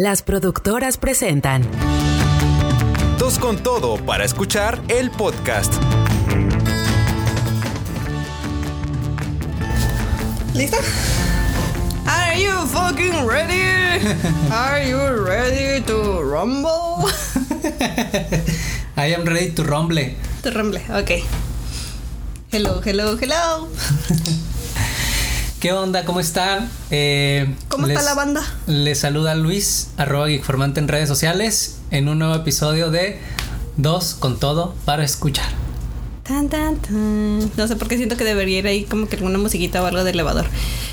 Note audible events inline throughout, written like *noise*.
Las productoras presentan Dos con todo para escuchar el podcast. ¿Listo? Are you fucking ready? *laughs* Are you ready to rumble? *laughs* I am ready to rumble. To rumble, ok. Hello, hello, hello. *laughs* ¿Qué onda? ¿Cómo están? Eh, ¿Cómo está la banda? Les saluda Luis, arroba Geekformante en redes sociales, en un nuevo episodio de Dos con todo para escuchar. Tan, tan, tan. No sé por qué siento que debería ir ahí como que alguna musiquita o algo de elevador.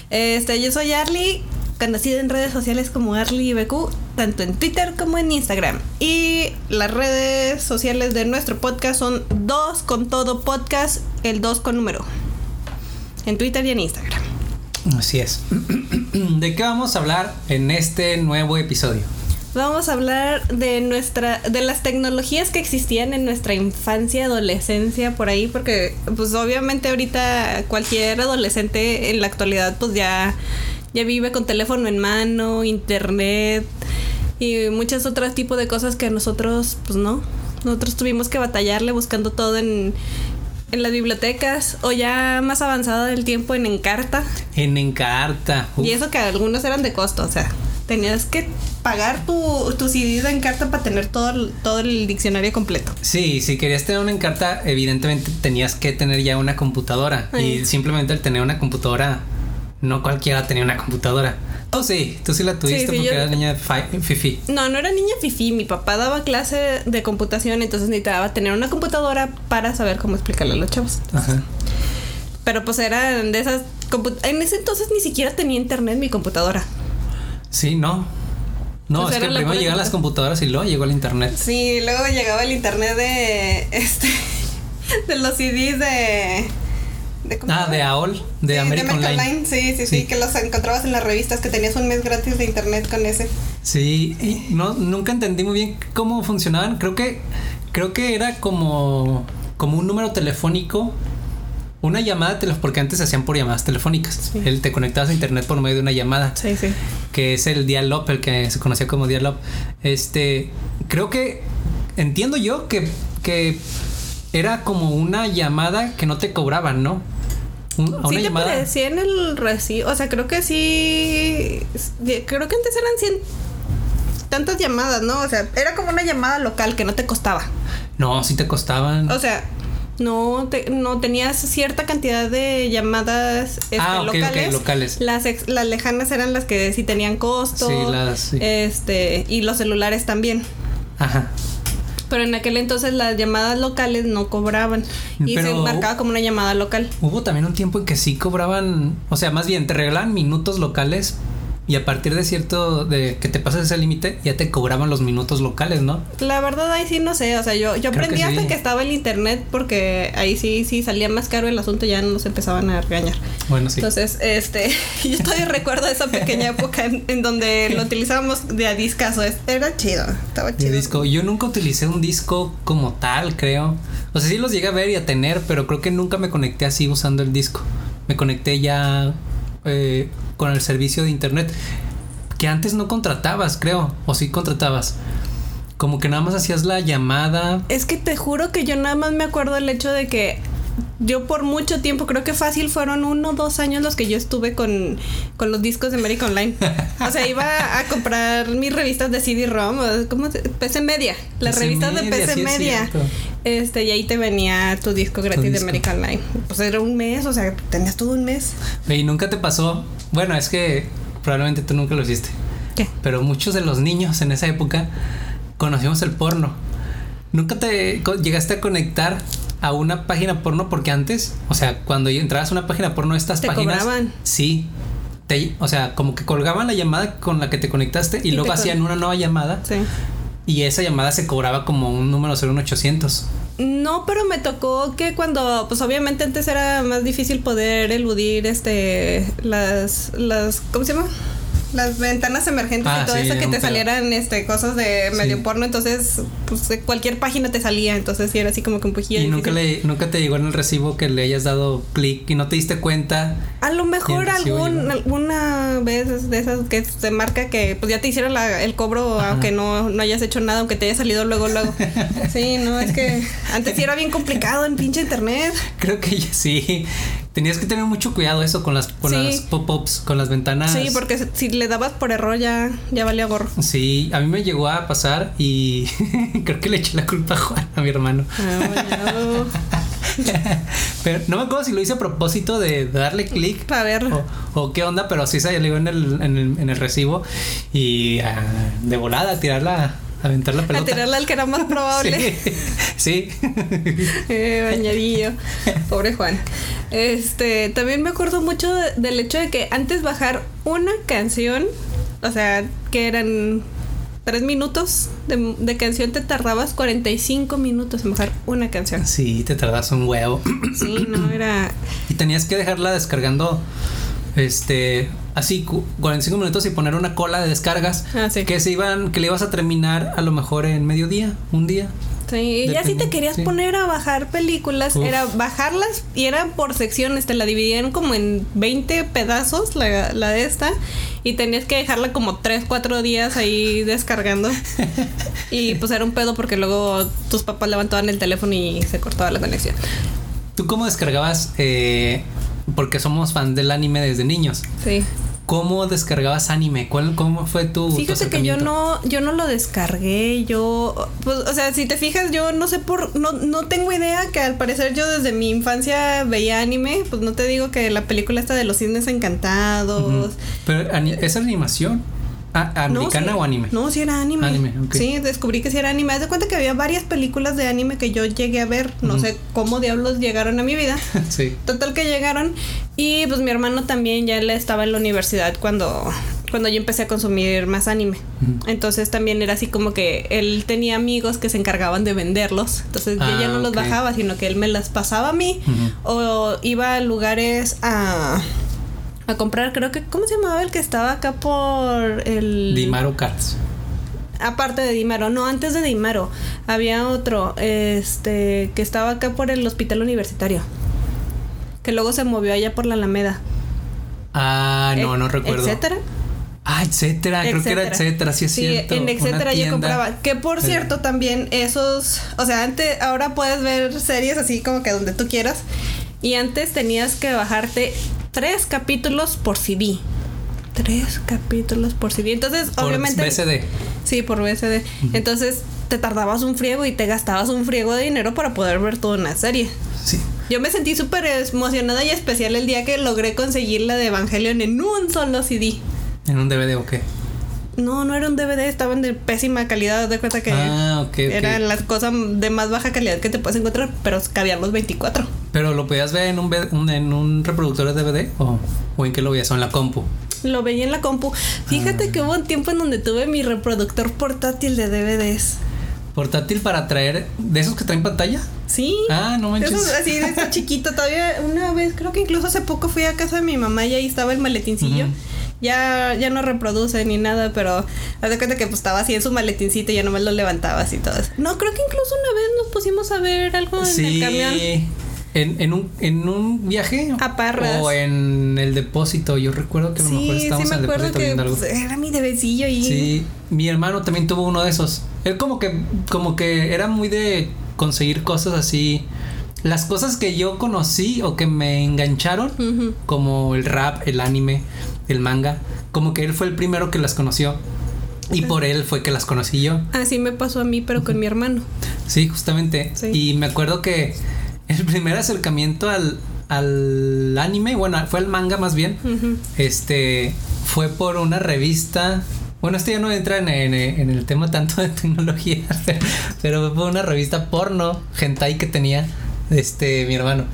Este, yo soy Arly, conocida en redes sociales como Arly BQ, tanto en Twitter como en Instagram. Y las redes sociales de nuestro podcast son dos con todo podcast, el dos con número. En Twitter y en Instagram. Así es. *clears throat* ¿De qué vamos a hablar en este nuevo episodio? Vamos a hablar de nuestra, de las tecnologías que existían en nuestra infancia, adolescencia, por ahí, porque pues obviamente ahorita cualquier adolescente en la actualidad pues ya, ya vive con teléfono en mano, internet y muchos otros tipos de cosas que nosotros pues no. Nosotros tuvimos que batallarle buscando todo en, en las bibliotecas o ya más avanzado el tiempo en Encarta. En Encarta. Uf, Y eso que algunos eran de costo, o sea, tenías que pagar tu, tu CD de Encarta para tener todo, el- todo el diccionario completo. Sí, si querías tener una Encarta, evidentemente tenías que tener ya una computadora. Ay. Y simplemente el tener una computadora, no cualquiera tenía una computadora. Tú sí, tú sí la tuviste Sí, sí, porque yo- eras niña fi- fifi. No, no era niña fifi, mi papá daba clase de computación, entonces necesitaba tener una computadora para saber cómo explicarle a los chavos. Ajá. Pero pues eran de esas... En ese entonces ni siquiera tenía internet mi computadora. Sí, no. No, Pues es que era primero llegan las computadora. computadoras y luego llegó el internet. Sí, luego llegaba el internet de... *laughs* Este... De los CDs de... de ¿cómo Ah, de AOL, de Sí, American Online. Sí, sí, sí, Sí. que los encontrabas en las revistas, que tenías un mes gratis de internet con ese. Sí, y no, nunca entendí muy bien cómo funcionaban. Creo que, creo que era como, como un número telefónico. Una llamada, porque antes se hacían por llamadas telefónicas. Sí. El, te conectabas a internet por medio de una llamada. Sí, sí. que es el dial-up, el que se conocía como dial-up. Este, creo que entiendo yo que, que era como una llamada que no te cobraban, ¿no? Un- a Sí una te llamada. aparecía en el recibo, o sea, creo que sí, creo que antes eran 100 tantas llamadas, ¿no? O sea, era como una llamada local que no te costaba. No, sí te costaban. O sea, no, te- no tenías cierta cantidad de llamadas este, Ah, locales. locales. Las, ex- las lejanas eran las que sí tenían costo. Sí, las- sí. Este, y los celulares también. Ajá. Pero en aquel entonces las llamadas locales no cobraban. Y se marcaba como una llamada local. Hubo también un tiempo en que sí cobraban, o sea, más bien te regalaban minutos locales y a partir de cierto de que te pasas ese límite ya te cobraban los minutos locales, ¿no? La verdad ahí sí no sé, o sea, yo, yo aprendí hasta sí. que estaba el internet porque ahí sí, sí salía más caro el asunto, ya nos empezaban a regañar. Bueno, sí. Entonces, este, *laughs* yo todavía *laughs* recuerdo esa pequeña época en, en donde lo utilizábamos de a discazo, era chido, estaba De chido. disco. Yo nunca utilicé un disco como tal, creo. O sea, sí los llegué a ver y a tener, pero creo que nunca me conecté así usando el disco. Me conecté ya eh, con el servicio de internet. Que antes no contratabas, creo. O sí contratabas. Como que nada más hacías la llamada. Es que te juro que yo nada más me acuerdo el hecho de que yo por mucho tiempo, creo que fácil fueron uno o dos años los que yo estuve con, con los discos de American Online. O sea, iba a comprar mis revistas de CD-ROM, ¿cómo se- PC Media, las PC revistas de PC sí Media. Este, y ahí te venía tu disco gratis de disco. American Online. Pues era un mes, o sea, tenías todo un mes. Y nunca te pasó. Bueno, es que probablemente tú nunca lo hiciste. ¿Qué? Pero muchos de los niños en esa época conocimos el porno. ¿Nunca te llegaste a conectar a una página porno? Porque antes, o sea, cuando entrabas a una página porno, estas Te páginas. cobraban. Sí. Te- o sea, como que colgaban la llamada con la que te conectaste y, Y luego hacían una nueva llamada Sí. y esa llamada se cobraba como un número 01800. No, pero me tocó que cuando, pues obviamente antes era más difícil poder eludir este las las ¿cómo se llama? Las ventanas emergentes Ah, y todo sí, eso que te salieran este cosas de medio Sí. porno, entonces pues de cualquier página te salía, entonces sí era así como que un poquillo Y nunca, le, nunca te llegó en el recibo que le hayas dado clic y no te diste cuenta. A lo mejor algún, alguna vez de esas que se marca que pues ya te hicieron la- el cobro Ajá. aunque no, no hayas hecho nada, aunque te haya salido luego, luego. *laughs* Sí, no, es que antes sí era bien complicado en pinche internet. Creo que sí. Tenías que tener mucho cuidado eso con las, con Sí. las pop-ups, con las ventanas. Sí, porque si- le dabas por error ya, ya valía gorro. Sí, a mí me llegó a pasar y *laughs* creo que le eché la culpa a Juan, a mi hermano. Ah. *laughs* Pero no me acuerdo si lo hice a propósito de darle clic Para verlo. o, o qué onda, pero sí salió en el, en el, en el recibo y ah, de volada a tirarla, a aventar la A pelota. tirarle al que era más probable. Sí, sí. *laughs* Eh, bañadillo. Pobre Juan. Este, también me acuerdo mucho de- del hecho de que antes bajar una canción, o sea, que eran tres minutos de, de canción, te tardabas 45 minutos en bajar una canción. Sí, te tardas un huevo. Sí, no, era... Y tenías que dejarla descargando este así cu- 45 minutos y poner una cola de descargas Ah, sí. que se iban que le ibas a terminar a lo mejor en mediodía, un día. Sí, y ya si te querías sí. poner a bajar películas, Uf. era bajarlas y eran por secciones, te la dividían como en 20 pedazos la, la de esta y tenías que dejarla como 3, 4 días ahí *laughs* descargando. y pues era un pedo porque luego tus papás levantaban el teléfono y se cortaba la conexión. ¿Tú cómo descargabas eh, porque somos fan del anime desde niños? Sí. ¿Cómo descargabas anime? ¿Cuál, ¿Cómo fue tu tu Fíjate que yo no, yo no lo descargué, yo, pues, o sea, si te fijas, yo no sé por, no, no tengo idea que al parecer yo desde mi infancia veía anime, pues no te digo que la película esta de los cisnes encantados. Pero ani- es animación Ah, No, americana sí- o anime. No, sí era anime. Anime. Sí, descubrí que sí era anime. Haz de cuenta que había varias películas de anime que yo llegué a ver. No sé cómo diablos llegaron a mi vida. *laughs* sí. Total que llegaron. Y pues mi hermano también ya estaba en la universidad cuando, cuando yo empecé a consumir más anime. Entonces también era así como que él tenía amigos que se encargaban de venderlos. Entonces yo ya Ah, no los ok. bajaba, sino que él me las pasaba a mí. O iba a lugares a, a comprar, creo que, ¿cómo se llamaba el que estaba acá por el... Dimaro Cats. Aparte de Dimaro, no, antes de Dimaro, había otro, este, que estaba acá por el hospital universitario. Que luego se movió allá por la Alameda. Ah, no, Eh, no recuerdo. Etcétera. Ah, etcétera. Creo que era etcétera, sí es Sí, cierto. en etcétera yo compraba. Que por cierto, también esos. O sea, antes, ahora puedes ver series así como que donde tú quieras. Y antes tenías que bajarte tres capítulos por CD. Tres capítulos por CD. Entonces, Por obviamente. BCD. Sí, por BSD. Entonces te tardabas un friego y te gastabas un friego de dinero para poder ver toda una serie. Sí. Yo me sentí súper emocionada y especial el día que logré conseguir la de Evangelion en un solo CD. En un DVD o qué. No, no era un DVD, estaban de pésima calidad. De cuenta que Ah, eran las cosas de más baja calidad que te puedes encontrar, pero cabían los 24. Pero lo podías ver en un, en un reproductor de DVD o, o en qué lo veías o en la compu. Lo veía en la compu. Fíjate Ah. que hubo un tiempo en donde tuve mi reproductor portátil de DVDs. Portátil para traer de esos que traen pantalla. Sí. Ah, no manches. Eso es así de ese *laughs* chiquito. Todavía una vez, creo que incluso hace poco fui a casa de mi mamá y ahí estaba el maletincillo. Ya, ya no reproduce ni nada, pero haz de cuenta que pues estaba así en su maletincito y ya nomás lo levantabas y todo eso. No, creo que incluso una vez nos pusimos a ver algo en sí. el camión. En, en, un, en un viaje A Parras. o en el depósito. Yo recuerdo que a lo mejor Sí, sí estábamos me en el depósito que viendo algo. pues, era mi debecillo y Sí, mi hermano también tuvo uno de esos. Él como que, como que era muy de conseguir cosas así. Las cosas que yo conocí o que me engancharon, como el rap, el anime, el manga, como que él fue el primero que las conoció. Y por él fue que las conocí yo. Así me pasó a mí, pero con mi hermano. Sí, justamente. Sí. Y me acuerdo que el primer acercamiento al, al anime, bueno, fue al manga más bien, este, fue por una revista. Bueno, esto ya no entra en, en- en el tema tanto de tecnología, *laughs* pero fue por una revista porno, hentai que tenía este mi hermano.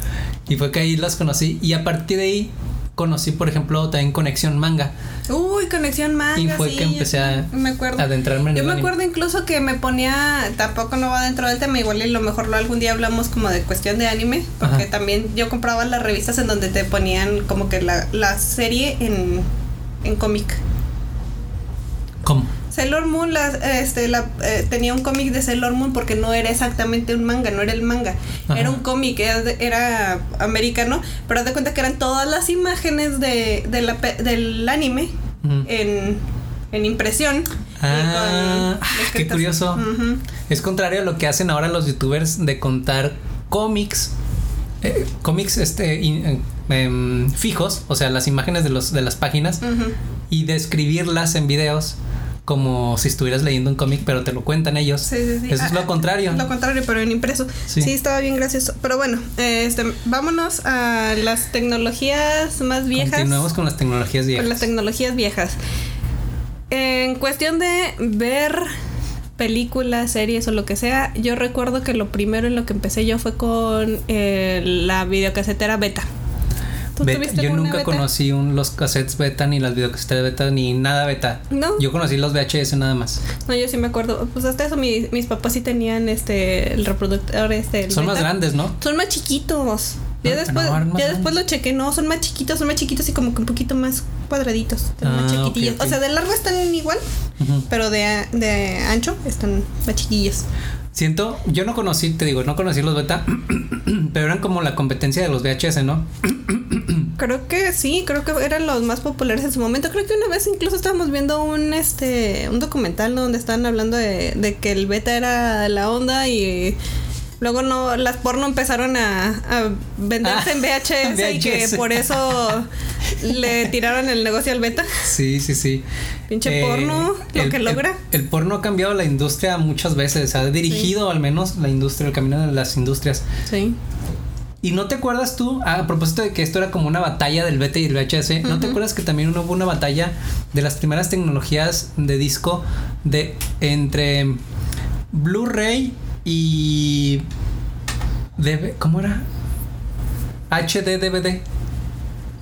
Y fue que ahí las conocí. Y a partir de ahí conocí, por ejemplo, también Conexión Manga. Uy, conexión manga. Y fue sí, que empecé a me acuerdo. adentrarme en Yo el me anime. acuerdo incluso que me ponía, tampoco no va dentro del tema, igual y lo mejor lo algún día hablamos como de cuestión de anime, porque Ajá. también yo compraba las revistas en donde te ponían como que la, la serie en, en cómic. ¿Cómo? Sailor Moon la- este, la- eh, tenía un cómic de Sailor Moon porque no era exactamente un manga, no era el manga. Ajá. Era un cómic, era, era americano, pero haz de cuenta que eran todas las imágenes de, de la del anime en, en impresión. Ah, con qué curioso. Es contrario a lo que hacen ahora los youtubers de contar cómics. eh, cómics este in- eh, em, fijos, o sea, las imágenes de los de las páginas y describirlas en videos como si estuvieras leyendo un cómic, pero te lo cuentan ellos. Sí, sí, sí. Eso es Ah, lo contrario. Lo contrario, pero en impreso. Sí. Sí, estaba bien gracioso. Pero bueno, este, vámonos a las tecnologías más viejas. Continuamos con las tecnologías viejas. Con las tecnologías viejas. En cuestión de ver películas, series o lo que sea, yo recuerdo que lo primero en lo que empecé yo fue con eh, la videocasetera beta. ¿Tú Beta- tuviste yo nunca beta? conocí un- los cassettes beta, ni las videocasetas beta, ni nada beta. ¿No? Yo conocí los VHS nada más. No, yo sí me acuerdo. Pues hasta eso mi- mis papás sí tenían este el reproductor este. el Son más grandes, ¿no? Son más chiquitos. Ya No, después, no, ya después lo chequé, no, son más chiquitos, son más chiquitos y como que un poquito más cuadraditos, están Ah, chiquitillos. O sea, de largo están igual, pero de, de ancho están más chiquillos. Siento, yo no conocí, te digo, no conocí los beta, *clears throat* pero eran como la competencia de los VHS, ¿no? *clears throat* Creo que sí, creo que eran los más populares en su momento. Creo que una vez incluso estábamos viendo un este un documental donde estaban hablando de, de que el beta era la onda y luego no las porno empezaron a, a venderse Ah, *laughs* en VHS, y que por eso le tiraron el negocio al beta. Sí, sí, sí. Pinche porno, lo que logra. El, porno ha cambiado la industria muchas veces, ha dirigido al menos la industria, el camino de las industrias. Sí. ¿Y no te acuerdas tú, a propósito de que esto era como una batalla del beta y el VHS, ¿no te acuerdas que también hubo una batalla de las primeras tecnologías de disco de entre Blu-ray y DV ¿cómo era? HD DVD.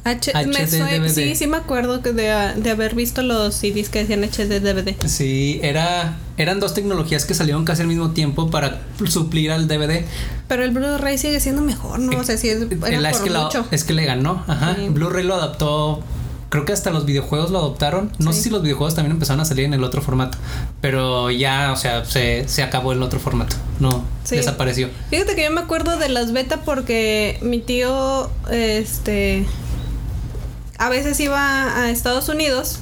H HD DVD. sí, sí me acuerdo que de, de haber visto los CDs que decían HD DVD. Sí, era eran dos tecnologías que salieron casi al mismo tiempo para suplir al DVD. Pero el Blu-ray sigue siendo mejor, ¿no? O sea, sí es, era El- es, por que la- mucho. es que le ganó, ajá. Sí. Blu-ray lo adaptó. Creo que hasta los videojuegos lo adoptaron. No Sí. sé si los videojuegos también empezaron a salir en el otro formato. Pero ya, o sea, se, se acabó el otro formato. No, Sí. desapareció. Fíjate que yo me acuerdo de las beta porque mi tío, este, a veces iba a Estados Unidos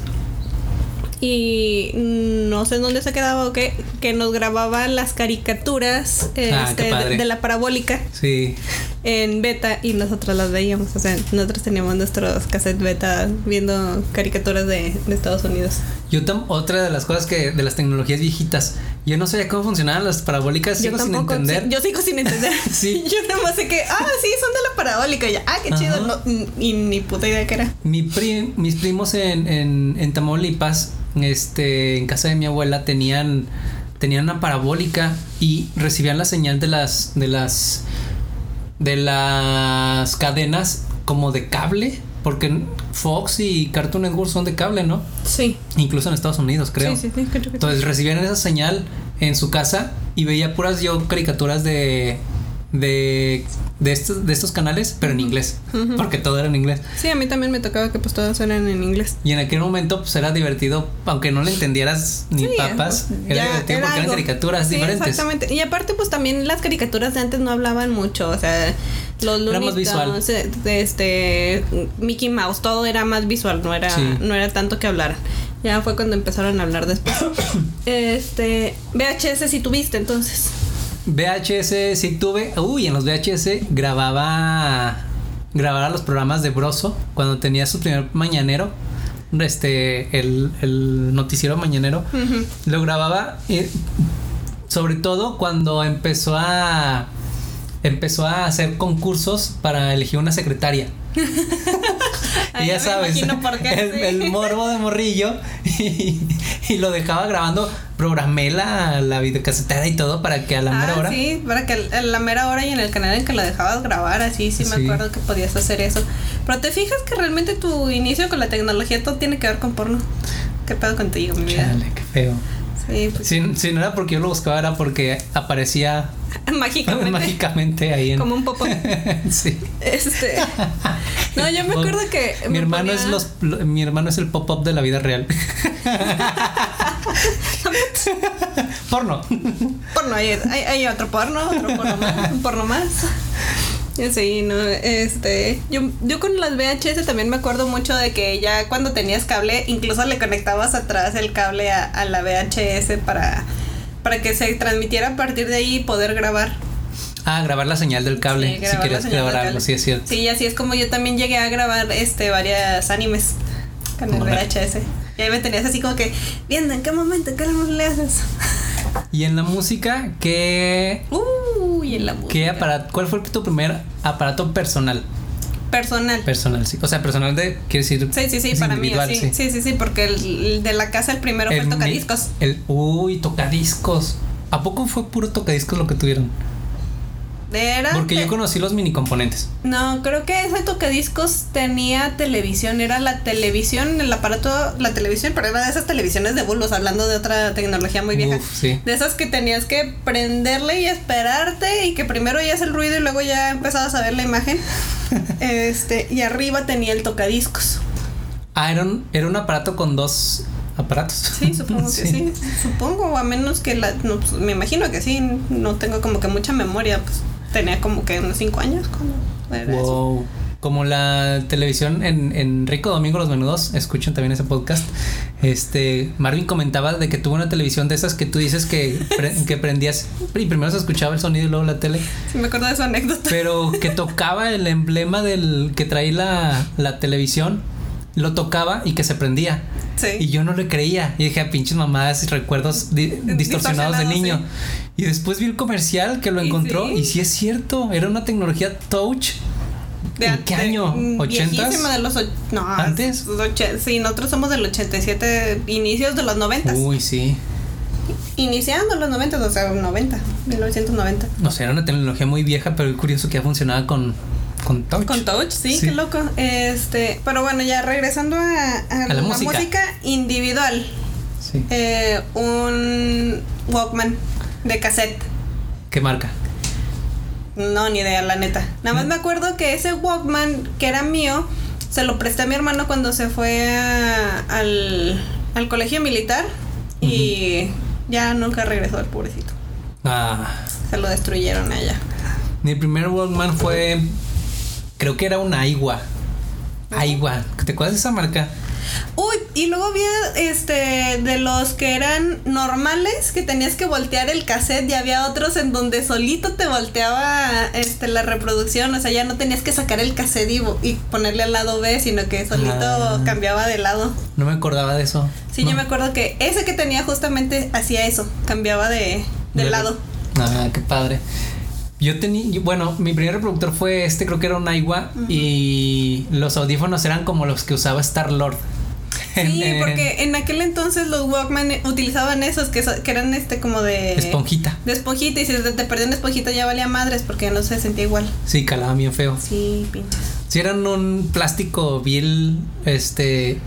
y no sé en dónde se quedaba o qué, que nos grababa las caricaturas Ah, este, de, la parabólica Sí. en beta y nosotros las veíamos. O sea, nosotros teníamos nuestros cassettes beta viendo caricaturas de, de Estados Unidos. Yo otra de las cosas que, de las tecnologías viejitas, yo no sabía cómo funcionaban las parabólicas, sigo sin entender. sí, yo sigo sin entender. *laughs* Sí. *laughs* Yo nada más sé que, ah, sí, son de la parabólica. Y ya, ah, qué chido. No, y ni puta idea que era. Mi mis primos en, en, en Tamaulipas, este, en casa de mi abuela, tenían, tenían una parabólica y recibían la señal de las, de las, de las cadenas como de cable, porque Fox y Cartoon Network son de cable, ¿no? Sí. Incluso en Estados Unidos, creo. Sí, sí, sí, creo. Entonces recibían esa señal en su casa y veía puras yo caricaturas de de de estos de estos canales, pero en inglés, porque todo era en inglés. Sí, a mí también me tocaba que pues todas eran en inglés. Y en aquel momento pues era divertido, aunque no le entendieras ni Sí, papas, era divertido porque eran caricaturas Sí, diferentes. Exactamente. Y aparte, pues también las caricaturas de antes no hablaban mucho. O sea, los Era Looney más visual. De este Mickey Mouse, todo era más visual, no era, Sí. no era tanto que hablaran. Ya fue cuando empezaron a hablar después. *coughs* este, VHS si tuviste entonces. VHS sí tuve, uy, en los VHS grababa grababa los programas de Broso cuando tenía su primer mañanero, este el, el noticiero mañanero. Lo grababa eh, sobre todo cuando empezó a empezó a hacer concursos para elegir una secretaria. *laughs* Y ya sabes, *laughs* el, el morbo de morrillo y, y lo dejaba grabando, programé la, la videocasetera y todo para que a la mera Ah, hora sí, para que a la mera hora y en el canal en que la dejabas grabar, así sí me Sí. acuerdo que podías hacer eso. Pero te fijas que realmente tu inicio con la tecnología todo tiene que ver con porno. ¿Qué pedo contigo, mi vida? Chale, qué feo. Sí, pues, Si, si no era porque yo lo buscaba, era porque aparecía *laughs* mágicamente. mágicamente ahí en. Como un popo. *laughs* sí. Este. No, yo me acuerdo que. Mi me hermano ponía- es los lo- mi hermano es el pop-up de la vida real. *laughs* Porno. Porno, hay, hay, hay otro porno, otro porno más, un porno más. Sí, no, este, yo, yo con las VHS también me acuerdo mucho de que ya cuando tenías cable, incluso le conectabas atrás el cable a, a la VHS para, para que se transmitiera a partir de ahí y poder grabar. Ah, grabar la señal del cable. Sí, si querías grabar algo, sí es cierto. Sí, así es como yo también llegué a grabar este varias animes con el. VHS. Y ahí me tenías así como que, viendo en qué momento, qué le haces. *laughs* Y en la música, ¿qué, Uy, en la música. qué aparato, cuál fue tu primer aparato personal? Personal. Personal, sí. O sea, personal de, quiere decir. Sí, sí, sí, para mí, sí, sí, sí, sí, porque el, el de la casa el primero fue el tocadiscos. El, uy, tocadiscos. ¿A poco fue puro tocadiscos lo que tuvieron? Era Porque te- yo conocí los mini componentes. No, creo que ese tocadiscos tenía televisión, era la televisión, el aparato, la televisión, pero era de esas televisiones de bulos, hablando de otra tecnología muy vieja. Uf, sí. De esas que tenías que prenderle y esperarte y que primero oías el ruido y luego ya empezabas a ver la imagen. Este, y arriba tenía el tocadiscos. Ah, era un, era un aparato con dos aparatos. Sí, supongo que *laughs* sí. Supongo, a menos que la. no, pues, me imagino que sí. No tengo como que mucha memoria. Pues tenía como que unos 5 años era eso. Como la televisión en, en Rico Domingo Los Menudos, escuchen también ese podcast. Este, Marvin comentaba de que tuvo una televisión de esas que tú dices que, pre- que prendías y primero se escuchaba el sonido y luego la tele, Sí, me acuerdo de su anécdota. pero que tocaba el emblema del que traía la, la televisión, lo tocaba y que se prendía. Sí. Y yo no le creía. Y dije, "Ah, pinches mamadas y recuerdos di- distorsionados de niño. sí. Y después vi el comercial que lo Y encontró. sí. Y sí es cierto, era una tecnología touch. De- ¿En qué de- año? mm, ¿80s? viejísima de los och- no, ¿Antes? och- sí, nosotros somos del 87, inicios de los 90. Uy, sí. Iniciando los 90, o sea, 90, 1990. O sea, era una tecnología muy vieja, pero es curioso que ya funcionaba con, con touch. Con touch, sí, Sí. qué loco. Este, pero bueno, ya regresando a, a la la, música. música. individual. Sí. Eh, un Walkman de cassette. ¿Qué marca? No, ni idea, la neta. Nada más ¿No? me acuerdo que ese Walkman que era mío, se lo presté a mi hermano cuando se fue a- al, al colegio militar y ya nunca regresó el pobrecito. Ah. Se lo destruyeron allá. Mi primer Walkman fue. Creo que era un Aiwa. Aiwa. ¿Te acuerdas de esa marca? Uy, y luego había este de los que eran normales, que tenías que voltear el cassette y había otros en donde solito te volteaba este la reproducción, o sea, ya no tenías que sacar el cassette y, ponerle al lado B, sino que solito Ah. cambiaba de lado. No me acordaba de eso. Sí, No. yo me acuerdo que ese que tenía justamente hacía eso, cambiaba de, de lado. Ah, qué padre. Yo tenía, bueno, mi primer reproductor fue este, creo que era un Aiwa, y los audífonos eran como los que usaba Star Lord. Sí, porque en aquel entonces los Walkman utilizaban esos que, so- que eran este como de Esponjita. de esponjita y si te, te perdía una esponjita ya valía madres porque no se sentía igual. Sí, calaba bien feo. Sí, pinches. Sí, eran un plástico bien, este,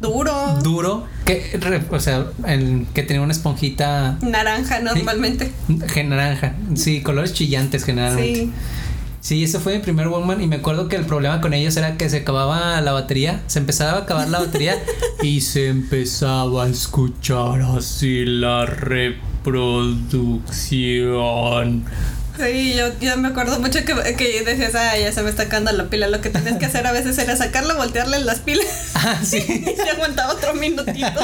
Duro. duro, que, re- o sea, el, que tenía una esponjita Naranja normalmente. gen- naranja. Sí, colores chillantes generalmente. Sí. Sí, ese fue mi primer Walkman y me acuerdo que el problema con ellos era que se acababa la batería, se empezaba a acabar la batería *laughs* y se empezaba a escuchar así la reproducción. Sí, yo, yo me acuerdo mucho que, que decías, ah, ya se me está acabando la pila. Lo que tenías que hacer a veces era sacarla, voltearle las pilas *laughs* Ah, sí. *laughs* y se aguantaba otro minutito.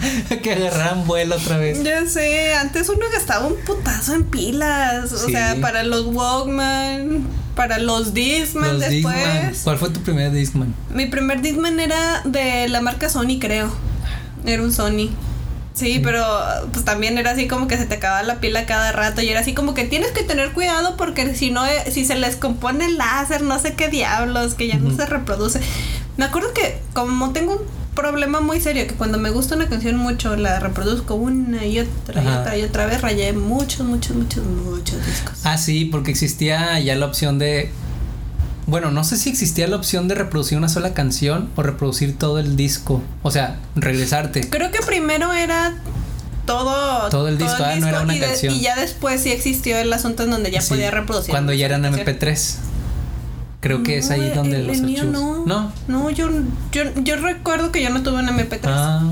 *laughs* que agarraran vuelo otra vez. Ya sé, antes uno gastaba un putazo en pilas. O sea, para los Walkman, para los Discman Los después. Discman. ¿Cuál fue tu primer Discman? Mi primer Discman era de la marca Sony, creo. Era un Sony. Sí, pero pues también era así como que se te acababa la pila cada rato y era así como que tienes que tener cuidado porque si no, eh, si se les compone el láser, no sé qué diablos, que ya no se reproduce. Me acuerdo que como tengo un problema muy serio, que cuando me gusta una canción mucho la reproduzco una y otra y otra y otra vez, rayé muchos, muchos, muchos, muchos discos. Ah, sí, porque existía ya la opción de. Bueno, no sé si existía la opción de reproducir una sola canción o reproducir todo el disco. O sea, regresarte. Creo que primero era todo. Todo el disco, ah, no era una y, de- canción. y ya después sí existió el asunto en donde ya Sí, podía reproducir. Cuando ya eran canción. MP3. Creo que es ahí donde el- los el mío archivos. no. No. No, yo, yo, yo recuerdo que yo no tuve un MP3. Ah,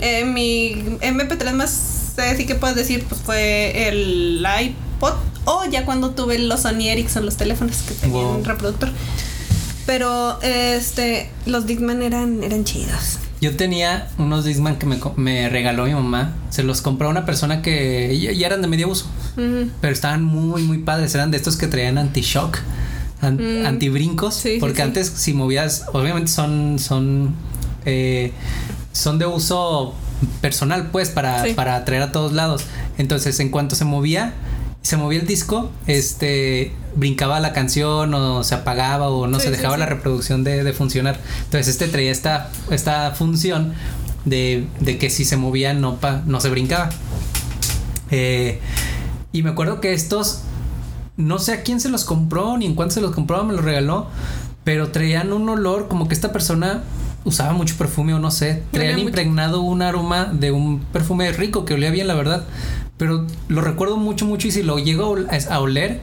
Eh, mi MP3 más eh, sí que puedes decir pues fue el iPod o ya cuando tuve los Sony Ericsson los teléfonos que tenían Wow. reproductor. Pero este los Discman eran eran chidos. yo tenía unos Discman que me, me regaló mi mamá. Se los compró a una persona que ya, ya eran de medio uso. Pero estaban muy, muy padres. Eran de estos que traían anti-shock, an- Mm. anti-brincos. Sí, porque sí. antes, si movías, obviamente son, son, eh, son de uso personal, pues, para, para traer a todos lados. Entonces, en cuanto se movía, se movía el disco, este, brincaba la canción o se apagaba o no Sí, se sí, dejaba sí. la reproducción de, de funcionar. Entonces, este traía esta, esta función de, de que si se movía no, pa- no se brincaba. Eh, y me acuerdo que estos, no sé a quién se los compró ni en cuánto se los compró, me los regaló, pero traían un olor como que esta persona usaba mucho perfume o no sé, traían impregnado un aroma de un perfume rico que olía bien, la verdad. Pero lo recuerdo mucho, mucho y si lo llego a ol- a oler,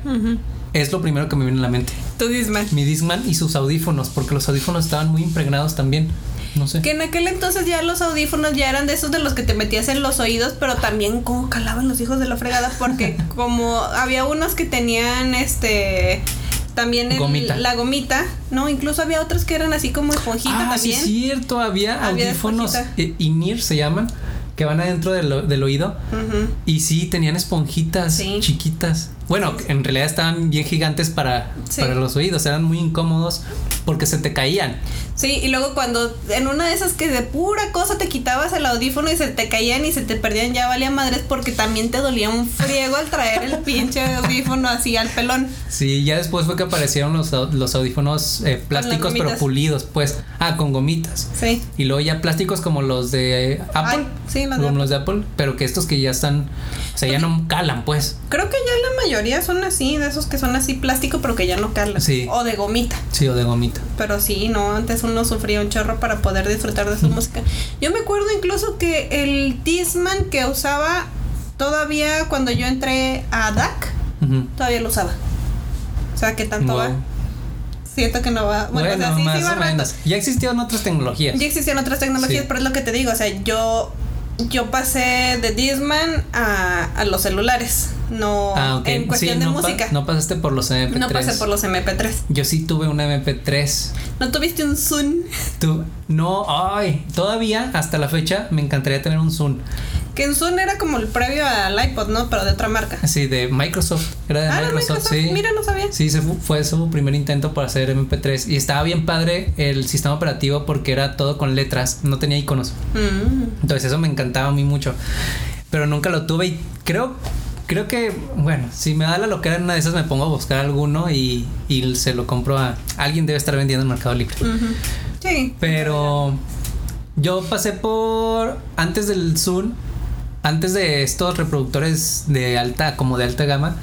es lo primero que me viene a la mente. Tu Discman. Mi Discman y sus audífonos, porque los audífonos estaban muy impregnados también. No sé. Que en aquel entonces ya los audífonos ya eran de esos de los que te metías en los oídos, pero también como calaban los hijos de la fregada, porque *laughs* como había unos que tenían este también el- Gomita. la gomita, no, incluso había otros que eran así como esponjita Ah, sí, también. es cierto, había, Había audífonos esponjita. eh, se llaman, que van adentro del, del oído. Y sí, tenían esponjitas Sí. chiquitas. Bueno, en realidad estaban bien gigantes para, Sí. para los oídos, eran muy incómodos porque se te caían. Sí, y luego cuando en una de esas que de pura cosa te quitabas el audífono y se te caían y se te perdían, ya valía madres porque también te dolía un friego al traer el pinche audífono así al pelón. Sí, ya después fue que aparecieron los, los audífonos eh, plásticos pero pulidos, pues. Ah, con gomitas. Sí. Y luego ya plásticos como los de Apple. Ay, sí, los de como Apple. los de Apple, pero que estos que ya están, o sea, ya no calan, pues. Creo que ya la mayoría son así, de esos que son así plástico pero que ya no calan. Sí. O de gomita. Sí, o de gomita. Pero sí, no, antes uno sufría un chorro para poder disfrutar de su música. Yo me acuerdo incluso que el Discman que usaba todavía cuando yo entré a DAC, todavía lo usaba. O sea, que tanto Wow. va. Siento que no va. Bueno, Bueno, o sea, sí, más sí va o rato. menos. Ya existían otras tecnologías. Ya existían otras tecnologías, Sí. pero es lo que te digo. O sea, yo, yo pasé de Discman a, a los celulares. No Ah, en cuestión Sí, de no pa- música. no pasaste por los MP3. No pasé por los MP3. Yo sí tuve una MP3. ¿No tuviste un Zoom? Tú, no, ay, todavía hasta la fecha me encantaría tener un Zoom. Que un Zoom era como el previo al iPod, ¿no? Pero de otra marca. Así de Microsoft. Era de Ah, Microsoft, Microsoft. sí. Mira, no sabía. Sí, se fue su primer intento para hacer MP3. Y estaba bien padre el sistema operativo porque era todo con letras, no tenía iconos. Mm. Entonces eso me encantaba a mí mucho. Pero nunca lo tuve y creo, creo que, bueno, si me da la loquera en una de esas me pongo a buscar alguno y, y se lo compro a alguien debe estar vendiendo en Mercado Libre. Sí. Pero yo pasé por antes del Zoom, antes de estos reproductores de alta, como de alta gama,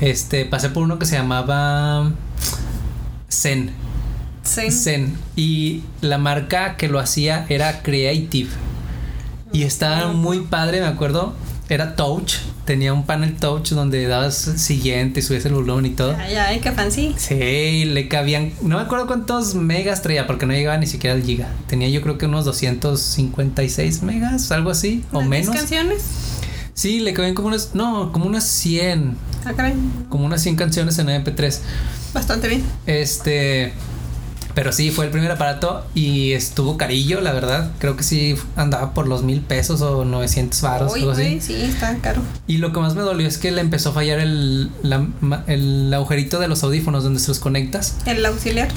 este, pasé por uno que se llamaba Zen. Sí. Zen. Y la marca que lo hacía era Creative. Y estaba muy padre, me acuerdo. Era Touch. Tenía un panel Touch donde dabas siguiente, subías el volumen y todo. Ay, ay, qué fancy. Sí, le cabían. No me acuerdo cuántos megas traía porque no llegaba ni siquiera al giga. Tenía yo creo que unos 256 megas, algo así, o ¿Unas diez menos. canciones? Sí, le cabían como unas. No, como unas 100. Ah. Como unas 100 canciones en MP3. Bastante bien. Este. Pero sí, fue el primer aparato y estuvo carillo, la verdad. Creo que sí andaba por los mil pesos o 900 baros, Uy, algo así. sí, está caro. Y lo que más me dolió es que le empezó a fallar el, la- el agujerito de los audífonos donde se los conectas. El auxiliar.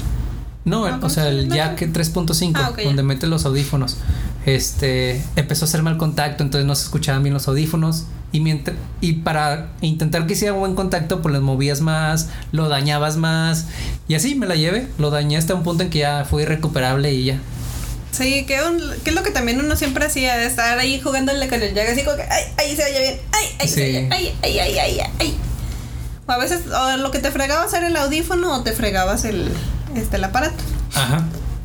No, Ah, el- o ¿cómo sea, se el jack 3.5, Ah, ok, ya. donde mete los audífonos. Este empezó a hacer mal contacto, entonces no se escuchaban bien los audífonos. Y, mientras, y para intentar que hiciera buen contacto, pues los movías más, lo dañabas más. Y así me la llevé. Lo dañé hasta un punto en que ya fue irrecuperable y ya. Sí, que, un- que es lo que también uno siempre hacía, de estar ahí jugándole con el jack, así como que, ay, ahí se oye bien, ay, ahí Sí. se oye, ay, ay, ay, ay, ay. O a veces, o lo que te fregabas era el audífono o te fregabas el, este, el aparato. Ajá.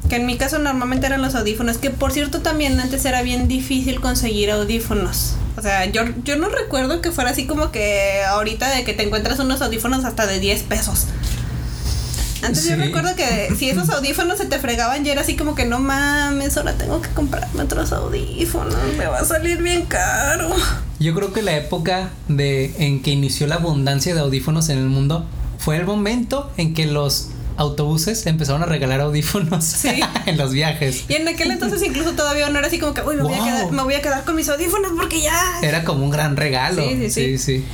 Que en mi caso normalmente eran los audífonos, que por cierto también antes era bien difícil conseguir audífonos. O sea, yo, yo no recuerdo que fuera así como que ahorita de que te encuentras unos audífonos hasta de 10 pesos. Antes yo recuerdo que si esos audífonos se te fregaban, ya era así como que no mames, ahora tengo que comprarme otros audífonos, me va a salir bien caro. Yo creo que la época de en que inició la abundancia de audífonos en el mundo fue el momento en que los autobuses empezaron a regalar audífonos Sí. *laughs* en los viajes. Y en aquel entonces incluso todavía no era así como que, uy, me, voy, a quedar, me voy a quedar con mis audífonos porque ya... Era como un gran regalo. Sí, sí, sí.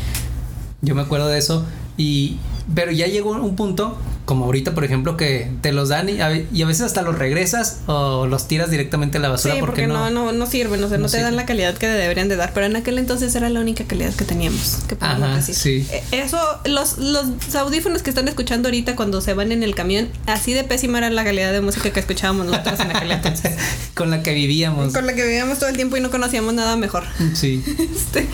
Yo me acuerdo de eso. Y. Pero ya llegó un punto, como ahorita, por ejemplo, que te los dan y a, y a veces hasta los regresas o los tiras directamente a la basura Sí, porque, porque no, no, no sirven, o sea, no, no te dan la calidad que deberían de dar. Pero en aquel entonces era la única calidad que teníamos, que Ajá, decir. sí. Eh, Eso, los, los audífonos que están escuchando ahorita cuando se van en el camión, así de pésima era la calidad de música que escuchábamos nosotros en aquel entonces. *laughs* Con la que vivíamos. Con la que vivíamos todo el tiempo y no conocíamos nada mejor. Sí. *laughs* Este,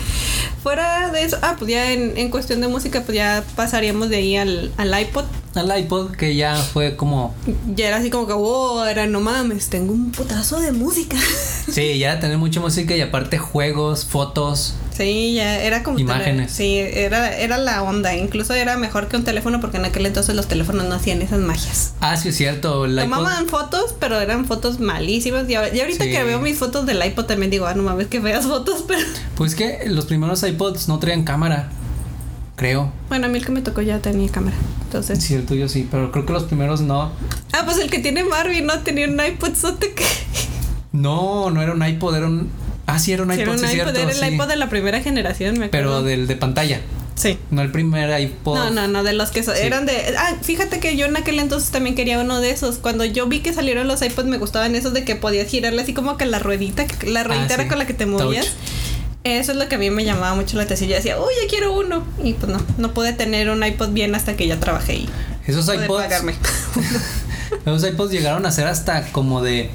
fuera de eso, ah, pues ya en, en cuestión de música, pues ya pasaríamos de ahí al, al iPod. Al iPod, que ya fue como. Ya era así como que, wow, era no mames, tengo un putazo de música. *laughs* Sí, ya tener mucha música y aparte juegos, fotos. Sí, ya era como Imágenes. sí, era, era la onda. Incluso era mejor que un teléfono porque en aquel entonces los teléfonos no hacían esas magias. Ah, sí, es cierto. El iPod. Tomaban fotos, pero eran fotos malísimas. Y, ahorita Sí. que veo mis fotos del iPod también digo, ah, no mames, que feas fotos, *laughs* pero Pues que los primeros iPods no traían cámara. Creo. bueno, a mí el que me tocó ya tenía cámara. Entonces, Sí, el tuyo sí, pero creo que los primeros no. ah, pues el que tiene Barbie no tenía un iPod sote que No, no era un iPod, era un. Ah, sí, era un Sí, iPod, era un sí, iPod, cierto. era el sí. iPod de la primera generación, me acuerdo. Pero del de pantalla. Sí. No el primer iPod. No, no, no, de los que so- Sí. eran de... Ah, fíjate que yo en aquel entonces también quería uno de esos. Cuando yo vi que salieron los iPods me gustaban esos de que podías girarle así como que la ruedita, la ruedita Ah, era sí. con la que te movías. Touch. Eso es lo que a mí me llamaba mucho la atención. Yo decía, uy, yo quiero uno. Y pues no, no pude tener un iPod bien hasta que ya trabajé y Esos pude iPods. pagarme. *laughs* Esos iPods llegaron a ser hasta como de.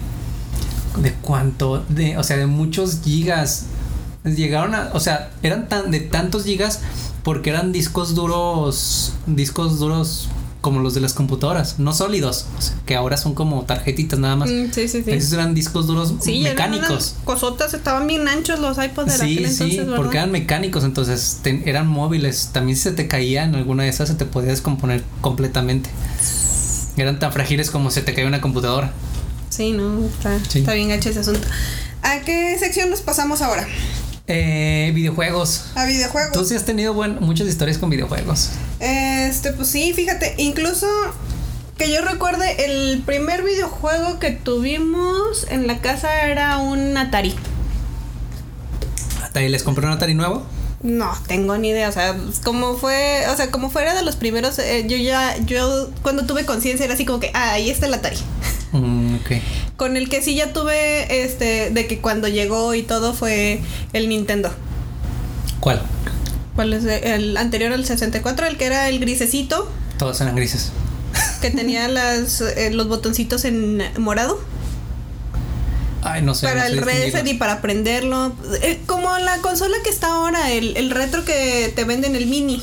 ¿De cuánto? De, o sea, de muchos gigas. Llegaron a. O sea, eran tan de tantos gigas porque eran discos duros. Discos duros como los de las computadoras, no sólidos, o sea, que ahora son como tarjetitas nada más. Mm, sí, sí, sí. Esos eran discos duros Sí, eran mecánicos. unas cosotas, estaban bien anchos los iPods de Sí, aquel entonces, sí, ¿verdad? porque eran mecánicos, entonces eran móviles. También si se te caía en alguna de esas, se te podía descomponer completamente. Eran tan frágiles como se te caía una computadora. Sí, no, está, Sí. está bien gacho ese asunto. ¿A qué sección nos pasamos ahora? Eh, videojuegos. A videojuegos. Tú sí has tenido buen- muchas historias con videojuegos. Este, pues sí, fíjate, incluso que yo recuerde, el primer videojuego que tuvimos en la casa era un Atari. ¿Hasta ahí les compré un Atari nuevo? No, tengo ni idea, o sea, como fue, o sea, como fuera de los primeros, eh, yo ya, yo cuando tuve conciencia era así como que, ah, ahí está el Atari. Mm, ok. Con el que sí ya tuve, este, de que cuando llegó y todo fue el Nintendo. ¿Cuál? ¿Cuál es? El anterior al 64, el que era el grisecito, Todos eran grises. *laughs* que tenía las, eh, los botoncitos en morado. Ay, no sé. para no sé el reset y para prenderlo. Eh, como la consola que está ahora, el, el retro que te venden el mini.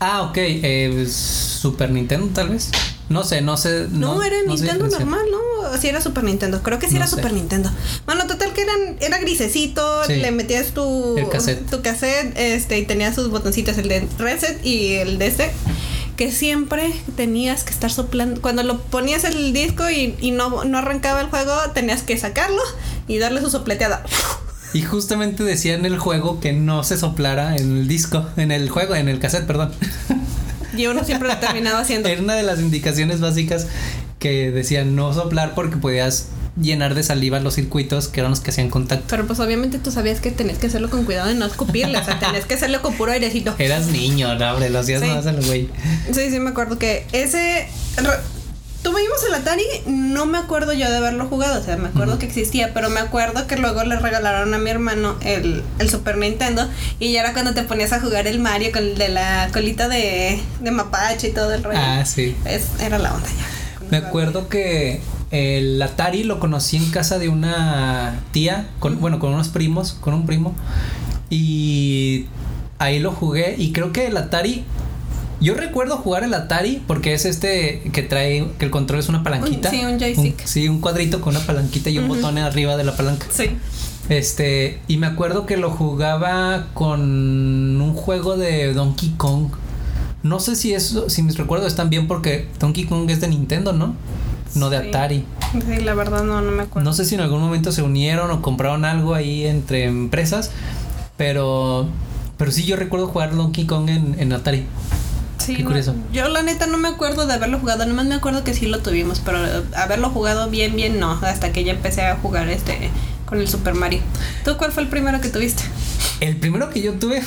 Ah, ok. eh, Super Nintendo, tal vez. No sé, no sé. No, era no Nintendo normal, ¿no? Sí era Super Nintendo. Creo que sí No era sé. Super Nintendo. Bueno, total que eran, era grisecito, Sí. le metías tu El cassette. tu cassette, este, y tenía sus botoncitos, el de reset y el de este. Que siempre tenías que estar soplando. Cuando lo ponías el disco y, y no, no arrancaba el juego, tenías que sacarlo y darle su sopleteada. Y justamente decía en el juego que no se soplara en el disco, en el juego, en el cassette, perdón. Y uno siempre lo terminaba haciendo. Era una de las indicaciones básicas que decían no soplar porque podías llenar de saliva los circuitos que eran los que hacían contacto. Pero pues obviamente tú sabías que tenías que hacerlo con cuidado y no escupirle, o sea, tenías que hacerlo con puro airecito. Eras niño, no, hombre, lo hacías Sí. más al güey. Sí, sí, me acuerdo que ese... Tuvimos el Atari, no me acuerdo yo de haberlo jugado, o sea, me acuerdo que existía, pero me acuerdo que luego le regalaron a mi hermano el, el Super Nintendo y ya era cuando te ponías a jugar el Mario con el de la colita de, de mapache y todo el rollo. Ah, sí. Es- era la onda ya. Me acuerdo que el Atari lo conocí en casa de una tía, con, bueno, con unos primos, con un primo. Y ahí lo jugué y creo que el Atari Yo recuerdo jugar el Atari porque es este que trae, que el control es una palanquita. sí, un joystick. sí, un cuadrito con una palanquita y un botón arriba de la palanca. Sí. Este, y me acuerdo que lo jugaba con un juego de Donkey Kong. No sé si eso, si mis recuerdos están bien porque Donkey Kong es de Nintendo, ¿no? No de Sí. Atari. Sí, la verdad no, no me acuerdo. No sé si en algún momento se unieron o compraron algo ahí entre empresas, pero pero sí yo recuerdo jugar Donkey Kong en, en Atari. Sí, Qué no, curioso. yo la neta no me acuerdo de haberlo jugado, nomás me acuerdo que sí lo tuvimos, pero haberlo jugado bien, bien no, hasta que ya empecé a jugar este con el Super Mario. ¿Tú cuál fue el primero que tuviste? El primero que yo tuve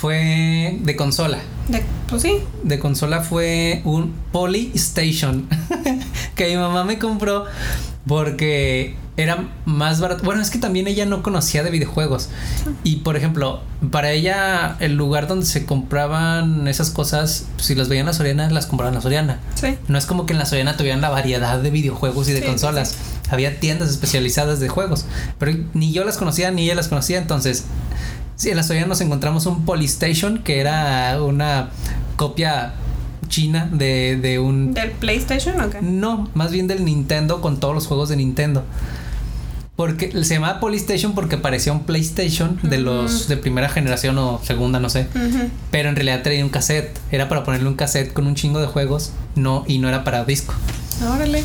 fue de consola. De- pues sí, de consola fue un Polystation *laughs* que mi mamá me compró porque era más barato. Bueno, es que también ella no conocía de videojuegos. Y por ejemplo, para ella el lugar donde se compraban esas cosas, si las veían en la Soriana, las compraban en la Soriana. sí. No es como que en la Soriana tuvieran la variedad de videojuegos y de Sí, consolas. Había tiendas especializadas de juegos. Pero ni yo las conocía ni ella las conocía. Entonces, sí, en la Soriana nos encontramos un Polystation que era una copia china de, de un... ¿Del PlayStation o qué? No, más bien del Nintendo con todos los juegos de Nintendo. Porque se llamaba Polystation porque parecía un PlayStation de los de primera generación o segunda, no sé. Pero en realidad traía un cassette. Era para ponerle un cassette con un chingo de juegos. No, y no era para disco. Órale.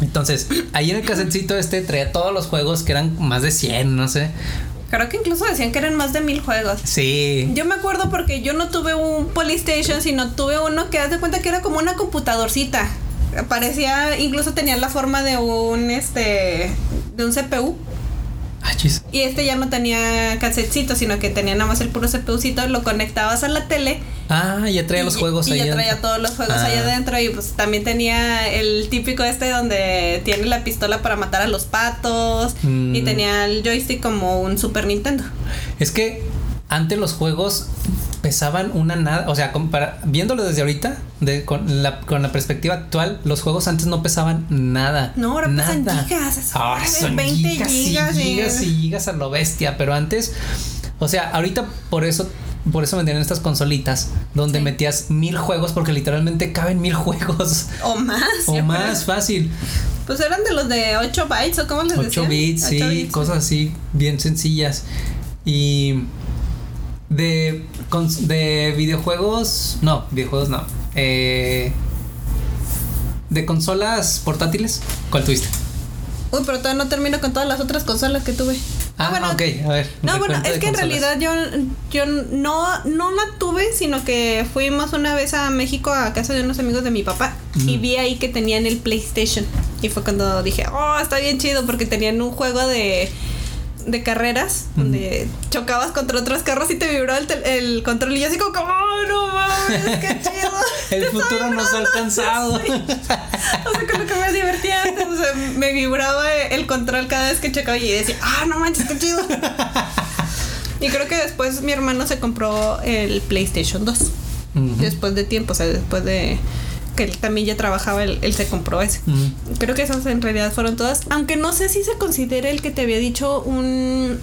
Entonces, ahí en el cassettecito este traía todos los juegos que eran más de 100, no sé. Creo que incluso decían que eran más de mil juegos. Sí. Yo me acuerdo porque yo no tuve un Polystation, sino tuve uno que haz de cuenta que era como una computadorcita. Parecía, incluso tenía la forma de un este de un CPU. Ah. Y este ya no tenía cassetcito, sino que tenía nada más el puro CPUcito, lo conectabas a la tele. Ah, ya traía y- los juegos y ahí. ya traía todos los juegos Ah. allá adentro. Y pues también tenía el típico este donde tiene la pistola para matar a los patos. Mm. Y tenía el joystick como un Super Nintendo. Es que antes los juegos pesaban una nada. O sea, compara- viéndolo desde ahorita, de, con, la, con la perspectiva actual, los juegos antes no pesaban nada. No, ahora pesan nada. gigas, eso, Ahora son 20 gigas, gigas, y gigas y gigas a lo bestia. Pero antes, o sea, ahorita por eso. Por eso vendían estas consolitas donde Sí. metías mil juegos porque literalmente caben mil *laughs* juegos O más. o más fácil. Pues eran de los de 8 bytes o cómo les 8 decían. bits, sí, 8 bits. cosas así bien sencillas. Y de, de videojuegos, no, videojuegos no. Eh, de consolas portátiles, ¿cuál tuviste? Uy, pero todavía no termino con todas las otras consolas que tuve. Ah, bueno, ok, a ver. No, bueno, es que en realidad yo, yo no, no la tuve, sino que fuimos una vez a México a casa de unos amigos de mi papá y vi ahí que tenían el PlayStation. Y fue cuando dije, oh, está bien chido porque tenían un juego de, de carreras donde chocabas contra otros carros y te vibró el, el control y yo así como, oh, no mames, qué *laughs* chido. El futuro nos ha alcanzado. O sea, con lo que me divertía antes, o sea, me vibraba el control cada vez que chocaba y decía, ah, no manches, qué chido. Y creo que después mi hermano se compró el PlayStation 2. Ujú. Después de tiempo, o sea, después de que él también ya trabajaba, él, él se compró ese. Creo que esas en realidad fueron todas. Aunque no sé si se considera el que te había dicho un.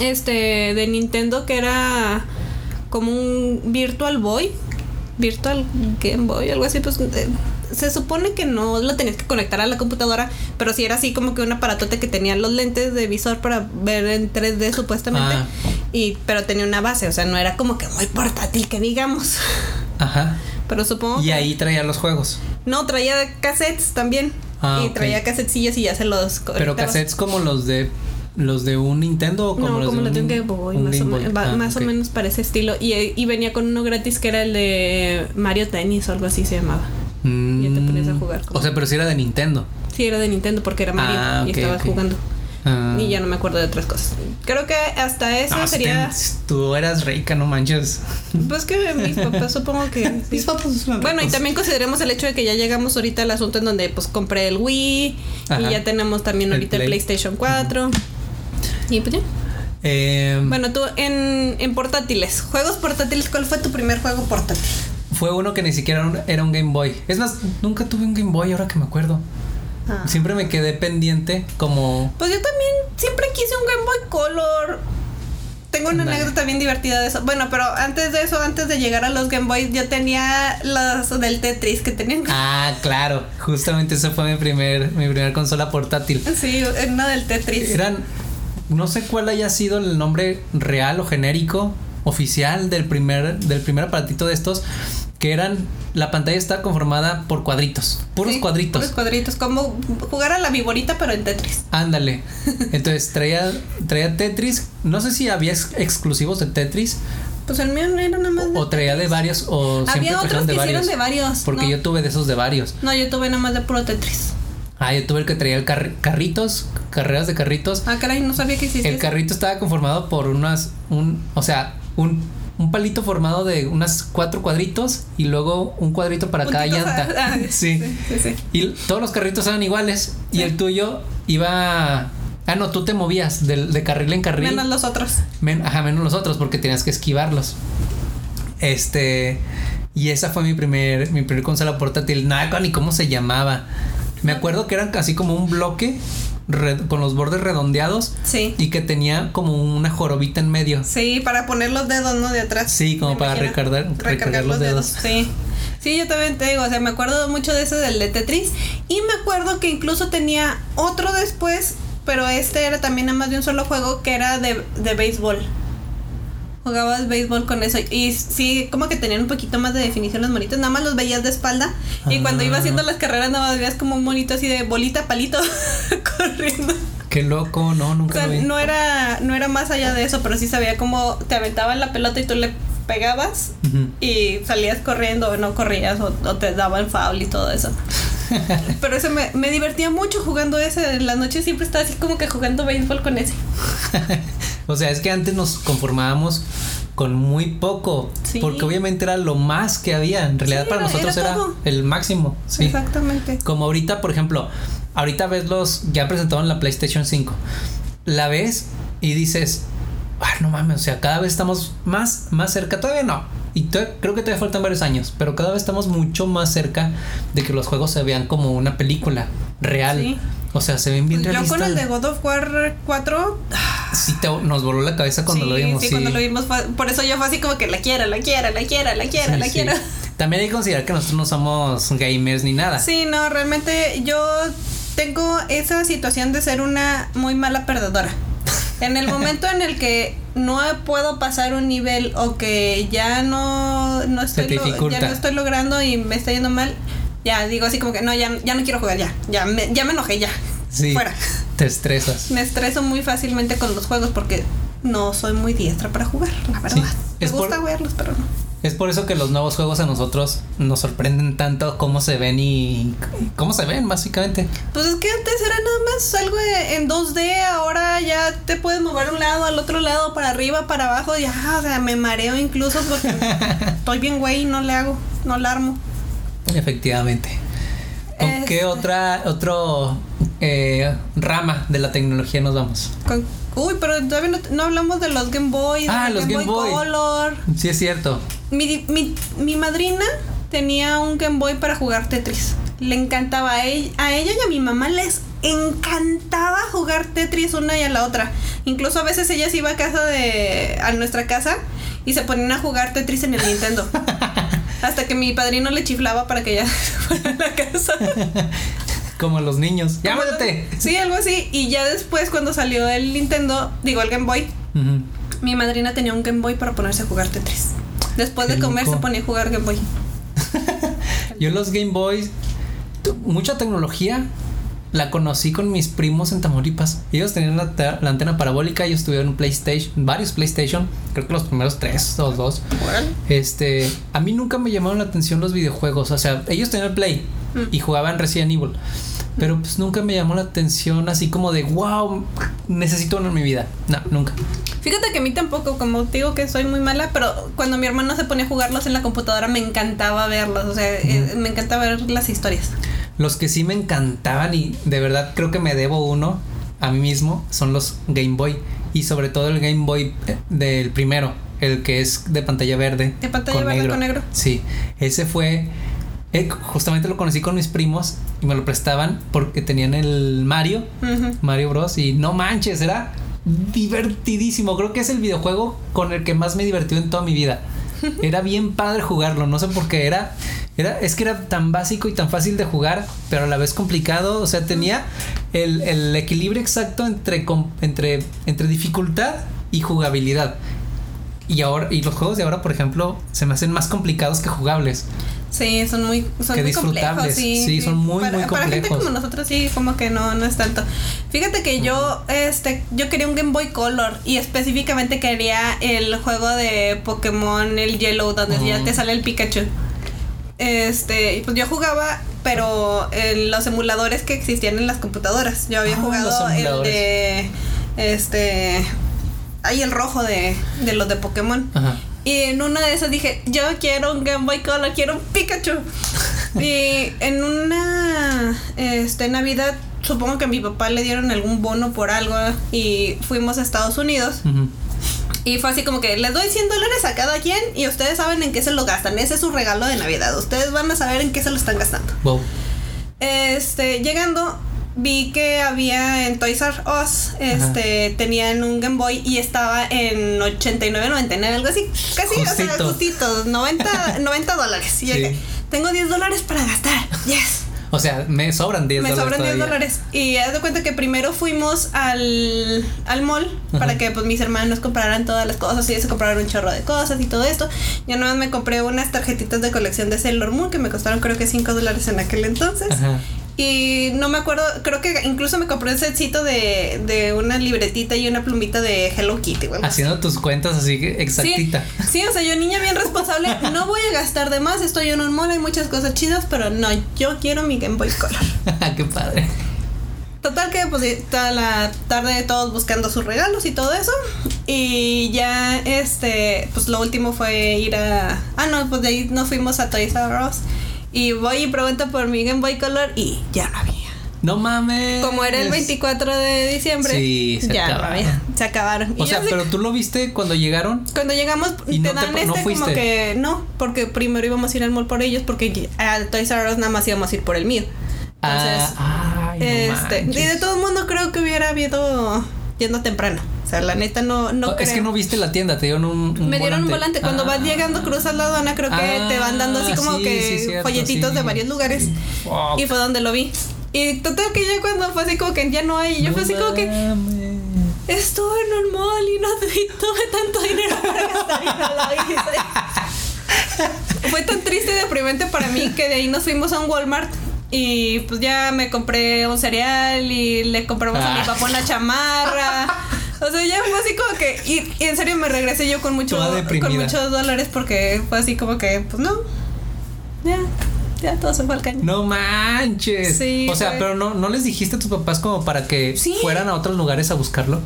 Este. de Nintendo que era. como un Virtual Boy. Virtual Game Boy, algo así, pues. eh, se supone que no lo tenías que conectar a la computadora, pero sí era así como que un aparatote que tenía los lentes de visor para ver en 3D supuestamente. Ah. Y, pero tenía una base, o sea, no era como que muy portátil que digamos. Ajá. Pero supongo Y ahí traía los juegos. No, traía cassettes también. Ah, y traía cassettecillos y ya se los Pero cassettes como los de los de un Nintendo o como no, los como de los de un Game- Boy, un más, Game o, Boy. va- Ah, más o menos para ese estilo. Y, y venía con uno gratis que era el de Mario Tennis o algo así se llamaba. Y ya te ponías a jugar como- Mm. O sea, pero si era de Nintendo. Sí, era de Nintendo porque era Mario Ah, y estabas jugando. Ah. Y ya no me acuerdo de otras cosas. Creo que hasta eso No, si sería. tú eras rica, no manches. *laughs* Pues que mis papás supongo que. sí. *laughs* Mis papás son Bueno, y también consideremos el hecho de que ya llegamos ahorita al asunto en donde pues compré el Wii Ajá. y ya tenemos también ahorita el, Play. PlayStation 4. Y pues ya. Eh, Bueno, tú en, en portátiles, juegos portátiles, ¿cuál fue tu primer juego portátil? Fue uno que ni siquiera era un Game Boy. Es más, nunca tuve un Game Boy, ahora que me acuerdo. Ah. Siempre me quedé pendiente como... Pues yo también siempre quise un Game Boy Color. Tengo una Ándale. anécdota bien divertida de eso. Bueno, pero antes de eso, antes de llegar a los Game Boy, yo tenía los del Tetris que tenían. Ah, claro. Justamente esa fue mi primer, mi primer consola portátil. Sí, una del Tetris. Eran. No sé cuál haya sido el nombre real o genérico oficial del primer, del primer aparatito de estos. Que eran. La pantalla está conformada por cuadritos. Puros Sí, cuadritos. Puros cuadritos. Como jugar a la viborita, pero en Tetris. Ándale. *laughs* Entonces traía, traía Tetris. No sé si había ex- exclusivos de Tetris. Pues el mío no era nada más. de O traía de varios. O Había otros que varios. hicieron de varios. Porque no. yo tuve de esos de varios. No, yo tuve nada más de puro Tetris. Ah, yo tuve el que traía el carri- carritos, carreras de carritos. Ah, caray, no sabía que existía. El carrito estaba conformado por unas, un, o sea, un, un palito formado de unas cuatro cuadritos y luego un cuadrito para cada llanta. ah, ah, sí. sí, sí. Y todos los carritos eran iguales y el tuyo iba... Ah, no, tú te movías de, de carril en carril. Menos los otros. Men- ajá, menos los otros porque tenías que esquivarlos. Este. Y esa fue mi primer, mi primer consola portátil. Nada, ni cómo se llamaba. Me acuerdo que eran casi como un bloque red- con los bordes redondeados Sí. y que tenía como una jorobita en medio. Sí, para poner los dedos, ¿no? De atrás. Sí, como para recargar los dedos. Sí. Sí, yo también te digo, o sea, me acuerdo mucho de ese del de Tetris. Y me acuerdo que incluso tenía otro después, pero este era también nada más de un solo juego que era de, de béisbol. Jugabas béisbol con eso. Y sí, como que tenían un poquito más de definición los monitos. Nada más los veías de espalda. Y cuando Ah. iba haciendo las carreras, nada más veías como un monito así de bolita, palito, *laughs* corriendo. Qué loco, no, O nunca sea, lo vi. no era, no era más allá de eso, pero sí sabía cómo te aventaban la pelota y tú le pegabas y salías corriendo o no corrías o, o te daban foul y todo eso. *laughs* Pero eso me, me divertía mucho jugando ese. En las noches siempre estaba así como que jugando béisbol con ese. *laughs* O sea, es que antes nos conformábamos con muy poco. Sí. Porque obviamente era lo más que había. En realidad Sí, para era- nosotros era el máximo. Sí. Exactamente. Como ahorita, por ejemplo, ahorita ves los, ya presentaron la PlayStation 5. La ves y dices, ah, no mames, o sea, cada vez estamos más, más cerca. Todavía no. Y creo que todavía faltan varios años, pero cada vez estamos mucho más cerca de que los juegos se vean como una película real. Sí. O sea, se ven bien Yo realistas. con el de God of War 4. Sí, te- nos voló la cabeza cuando sí, lo vimos. Sí, sí. cuando lo vimos. por eso yo fue así como que la quiero, la quiero, la quiero, la quiero, Sí, la sí. quiero. También hay que considerar que nosotros no somos gamers ni nada. Sí, no, realmente yo tengo esa situación de ser una muy mala perdedora. En el momento en el que no puedo pasar un nivel o que ya no, no estoy lo- ya no estoy logrando y me está yendo mal, ya digo así como que no, ya, ya no quiero jugar, ya, ya me, ya me enojé, ya. Sí. Fuera. Te estresas. Me estreso muy fácilmente con los juegos porque no soy muy diestra para jugar, la verdad. Me Es por- gusta verlos, pero no. Es por eso que los nuevos juegos a nosotros nos sorprenden tanto cómo se ven y cómo se ven, básicamente. Pues es que antes era nada más algo en 2D, ahora ya te puedes mover un lado, al otro lado, para arriba, para abajo, ya, o sea, me mareo incluso porque *laughs* estoy bien güey y no le hago, no la armo. Efectivamente. ¿Con Este- qué otra otro eh, rama de la tecnología nos vamos? Con- uy, pero todavía no, no hablamos de los Game Boy, Ah, los Game Boy. Color. Sí, es cierto. Mi, mi, mi madrina tenía un Game Boy para jugar Tetris. Le encantaba a ella, a ella y a mi mamá les encantaba jugar Tetris una y a la otra. Incluso a veces ella se iba a casa de a nuestra casa y se ponían a jugar Tetris en el Nintendo. *laughs* Hasta que mi padrino le chiflaba para que ella *laughs* fuera a la casa. *laughs* Como los niños. ¡Ya métete! Sí, algo así. Y ya después cuando salió el Nintendo, digo el Game Boy, mi madrina tenía un Game Boy para ponerse a jugar Tetris. Después Qué de comer loco. se ponía a jugar Game Boy. *laughs* Yo los Game Boys, mucha tecnología la conocí con mis primos en Tamaulipas. Ellos tenían la, te- la antena parabólica, ellos tuvieron un PlayStation, varios PlayStation, creo que los primeros tres o dos. Este, a mí nunca me llamaron la atención los videojuegos, o sea, ellos tenían el Play y jugaban Resident Evil. Pero pues nunca me llamó la atención así como de wow, necesito uno en mi vida. No, nunca. Fíjate que a mí tampoco, como te digo que soy muy mala, pero cuando mi hermano se ponía a jugarlos en la computadora me encantaba verlos, o sea, eh, me encantaba ver las historias. Los que sí me encantaban y de verdad creo que me debo uno a mí mismo son los Game Boy. Y sobre todo el Game Boy eh, del primero, el que es de pantalla verde. De pantalla verde con negro. Sí, ese fue... eh, justamente lo conocí con mis primos y me lo prestaban porque tenían el Mario. Mario Bros. Y no manches, era divertidísimo. Creo que es el videojuego con el que más me divertido en toda mi vida. *laughs* Era bien padre jugarlo, no sé por qué era. Era, es que era tan básico y tan fácil de jugar, pero a la vez complicado. O sea, tenía el, el equilibrio exacto entre, entre, entre dificultad y jugabilidad. Y ahora, y los juegos de ahora, por ejemplo, se me hacen más complicados que jugables. Sí, son muy, son Qué muy complejos. Sí, Sí, son muy, para, muy Para gente complejos. como nosotros, sí, como que no, no es tanto. Fíjate que yo, este, yo quería un Game Boy Color y específicamente quería el juego de Pokémon, el Yellow, donde ya te sale el Pikachu. Este, pues yo jugaba, pero en los emuladores que existían en las computadoras. Yo había Ah, jugado el de, este, hay el rojo de, de los de Pokémon. Ajá. Y en una de esas dije, yo quiero un Game Boy Color, quiero un Pikachu. *laughs* y en una este, Navidad, supongo que a mi papá le dieron algún bono por algo y fuimos a Estados Unidos. Y fue así como que les doy 100 dólares a cada quien y ustedes saben en qué se lo gastan. Ese es su regalo de Navidad. Ustedes van a saber en qué se lo están gastando. Wow. Este, llegando, vi que había en Toys R Us, este, tenían un Game Boy y estaba en 89, 99, algo así. Casi, o sea, Justito. justito, 90, 90 dólares. Y Sí. dije, tengo 10 dólares para gastar. Yes. O sea, me sobran 10 Me dólares. sobran 10 todavía. dólares. Y haz de cuenta que primero fuimos al, al mall para que pues mis hermanos compraran todas las cosas y ellos se compraron un chorro de cosas y todo esto. Yo nada más me compré unas tarjetitas de colección de Sailor Moon que me costaron creo que 5 dólares en aquel entonces. Ajá. Y no me acuerdo, creo que incluso me compré un setcito de, de una libretita y una plumita de Hello Kitty. Haciendo tus cuentas así que exactita. Sí, sí, o sea, yo niña bien responsable, *laughs* no voy a gastar de más, estoy en un mall, hay muchas cosas chidas, pero no, yo quiero mi Game Boy Color. *laughs* Qué padre. Total que pues toda la tarde todos buscando sus regalos y todo eso. Y ya este, pues lo último fue ir a... Ah, no, pues de ahí nos fuimos a Toys R Us. Y voy y pregunto por mi Game Boy Color y ya no había. No mames. Como era el 24 de diciembre, Sí, se ya no acabaron. había. Se acabaron. O sea, pero tú lo viste cuando llegaron. cuando llegamos Y te no te- dan no este como fuiste. que no, porque primero íbamos a ir al mall por ellos porque a Toys R Us nada más íbamos a ir por el mío. Entonces, ah, ay, no este, y de todo el mundo creo que hubiera habido yendo temprano. Sea, la neta no no Oh, es creo. que no viste la tienda, te dieron un, un me dieron un volante. Cuando Ah. vas llegando, cruzas la aduana, creo que Ah, te van dando así como sí, que sí, cierto, folletitos sí. de varios lugares. Fuck. Y fue donde lo vi. Y total que ya cuando fue así como que ya no hay, yo fue así como que estuve en un mall y no y tuve tanto dinero para gastar y no lo hice. *laughs* Fue tan triste y deprimente para mí que de ahí nos fuimos a un Walmart y pues ya me compré un cereal y le compramos a mi Ah. papá una chamarra. *laughs* O sea, ya fue así como que y, y en serio me regresé yo con mucho con muchos dólares porque fue así como que pues no. Ya, ya todo se fue al caño. No manches. Sí, o sea, fue- pero no, no les dijiste a tus papás como para que Sí. fueran a otros lugares a buscarlo.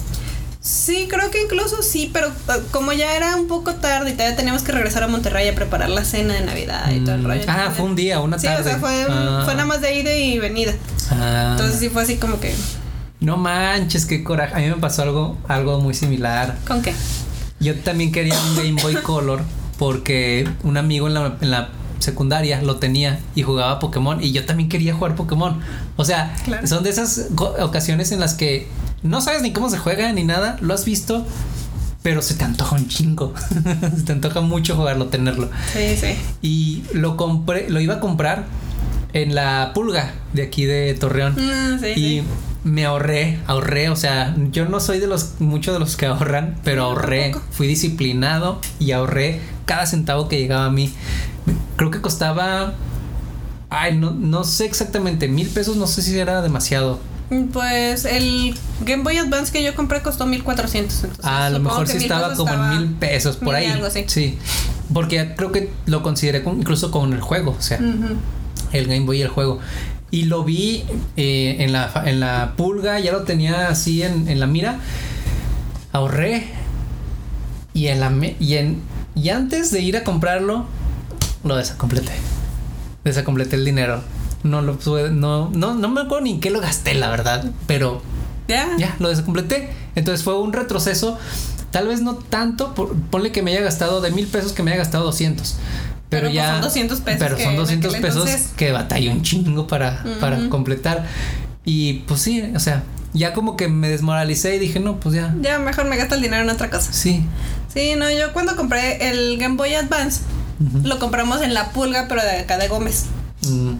Sí, creo que incluso sí, pero uh, como ya era un poco tarde y todavía teníamos que regresar a Monterrey a preparar la cena de Navidad y todo el Mm. rollo. Ah, fue un día, una Sí, tarde. o sea, fue, Ah. fue nada más de ida y venida. Ah. Entonces sí fue así como que, No manches, qué coraje. A mí me pasó algo, algo muy similar. ¿con qué? Yo también quería un Game Boy Color porque un amigo en la, en la secundaria lo tenía y jugaba Pokémon y yo también quería jugar Pokémon. O sea, Claro. son de esas ocasiones en las que no sabes ni cómo se juega ni nada, lo has visto, pero se te antoja un chingo. *laughs* se te antoja mucho jugarlo, tenerlo. Sí, sí. Y lo compré, lo iba a comprar en la pulga de aquí de Torreón. Mm, sí, Y sí. Me ahorré, ahorré, o sea, yo no soy de los muchos de los que ahorran, pero ahorré, fui disciplinado y ahorré cada centavo que llegaba a mí. Creo que costaba, ay, no, no sé exactamente, mil pesos, no sé si era demasiado. Pues el Game Boy Advance que yo compré costó 1400. entonces a lo mejor sí estaba como en mil pesos por ahí. algo así. Sí, porque creo que lo consideré con- incluso con el juego, o sea, el Game Boy y el juego. Y lo vi eh, en, la, en la pulga, ya lo tenía así en, en la mira. Ahorré. Y en la y en y antes de ir a comprarlo, lo desacompleté. Desacompleté el dinero. No lo pude, no, no, no me acuerdo ni en qué lo gasté, la verdad. Pero Ya. ya, lo desacompleté. Entonces fue un retroceso. Tal vez no tanto, por- ponle que me haya gastado de mil pesos que me haya gastado 200. Pero, Pero, pues, ya. son 200 pesos Pero son en 200 aquel pesos entonces- que batallé un chingo para, para completar. Y pues sí, o sea, ya como que me desmoralicé y dije, no, pues ya. Ya mejor me gasto el dinero en otra cosa. Sí. Sí, no, yo cuando compré el Game Boy Advance, lo compramos en La Pulga, pero de acá de Gómez. Mm,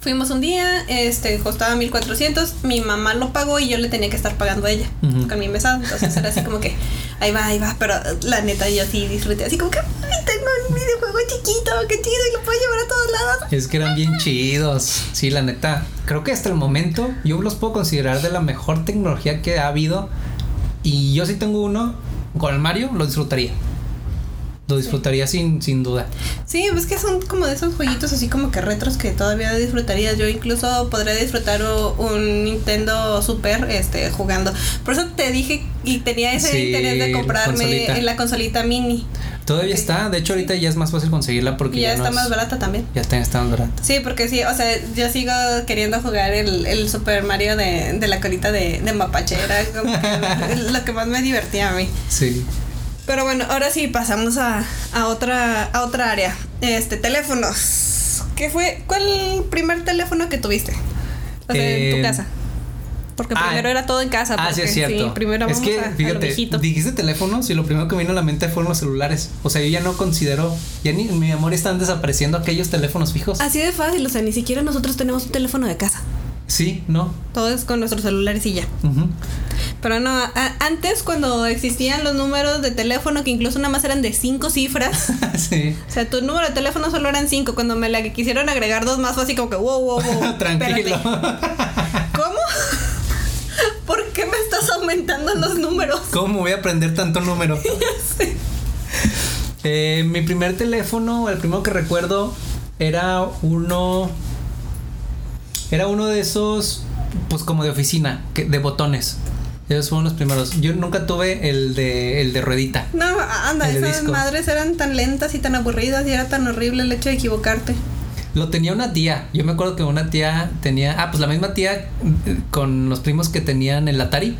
Fuimos un día, este, costaba 1400, mi mamá lo pagó y yo le tenía que estar pagando a ella con mi mesada. Entonces era así como que, *laughs* ahí va, ahí va, pero la neta yo sí disfruté, así como que, "Ay, tengo un videojuego chiquito, qué chido, y lo puedo llevar a todos lados. Es que eran bien chidos. Sí, la neta. Creo que hasta el momento yo los puedo considerar de la mejor tecnología que ha habido. Y yo sí tengo uno. Con el Mario lo disfrutaría. Lo disfrutaría sin, sin duda. Sí, pues que son como de esos jueguitos así como que retros que todavía disfrutaría. Yo incluso podría disfrutar un Nintendo Super este, jugando. Por eso te dije y tenía ese Sí, interés de comprarme consolita. en la consolita mini. Todavía está. De hecho, ahorita ya es más fácil conseguirla porque Y ya está es- más barata también. Ya está, está más barata. Sí, porque sí, o sea, yo sigo queriendo jugar el, el Super Mario de, de la colita de, de mapache. Era como que *laughs* lo que más me divertía a mí. Sí. Pero bueno, ahora sí pasamos a, a otra a otra área. Este, teléfonos. ¿Qué fue? ¿Cuál primer teléfono que tuviste? O sea, en Eh, tu casa. Porque ah, primero era todo en casa. Ah, sí, es cierto. primero es que, a, fíjate, dijiste teléfonos y lo primero que me vino a la mente fueron los celulares. O sea, yo ya no considero, ya ni en mi memoria están desapareciendo aquellos teléfonos fijos. Así de fácil, o sea, ni siquiera nosotros tenemos un teléfono de casa. Sí, no. Todo es con nuestros celulares y ya. Pero no, antes cuando existían los números de teléfono que incluso nada más eran de cinco cifras. *laughs* sí. O sea, tu número de teléfono solo eran cinco. Cuando me la quisieron agregar dos más fue así como que wow, wow, wow. *laughs* Tranquilo. *laughs* ¿Cómo? ¿Por qué me estás aumentando los números? ¿Cómo voy a aprender tanto número? Eh, mi primer teléfono, el primero que recuerdo, era uno. Era uno de esos, pues como de oficina, que, de botones. Esos fueron los primeros. Yo nunca tuve el de, el de ruedita. No, anda, esas disco. madres eran tan lentas y tan aburridas y era tan horrible el hecho de equivocarte. Lo tenía una tía. Yo me acuerdo que una tía tenía. Ah, pues la misma tía eh, con los primos que tenían el Atari.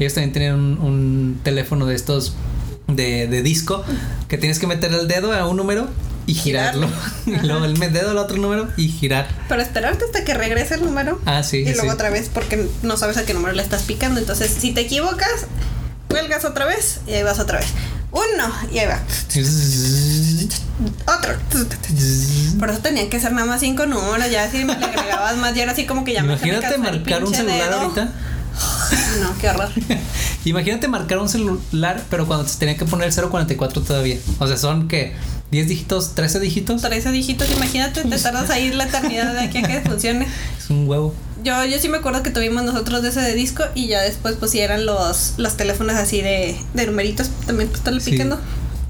Ellos también tenían un, un teléfono de estos de, de disco que tienes que meter el dedo a un número y girarlo. Girarlo. y luego el dedo al otro número y girar. Para esperarte hasta que regrese el número. Ah, sí. y sí, luego sí. otra vez porque no sabes a qué número le estás picando. Entonces, si te equivocas, cuelgas otra vez y ahí vas otra vez. Uno y ahí va. Otro. Por eso tenían que ser nada más cinco números. Ya si me le agregabas más, ya era así como que ya me Imagínate el marcar un celular dedo. ahorita. No, qué horror. *laughs* Imagínate marcar un celular, pero cuando se tenía que poner el 044 todavía. O sea, son que 10 dígitos, 13 dígitos. 13 dígitos, imagínate, te *laughs* tardas ahí la eternidad de aquí a que funcione. Es un huevo. Yo, yo sí me acuerdo que tuvimos nosotros de ese de disco y ya después pues sí eran los, los teléfonos así de, de numeritos, también pues estarle Sí. picando.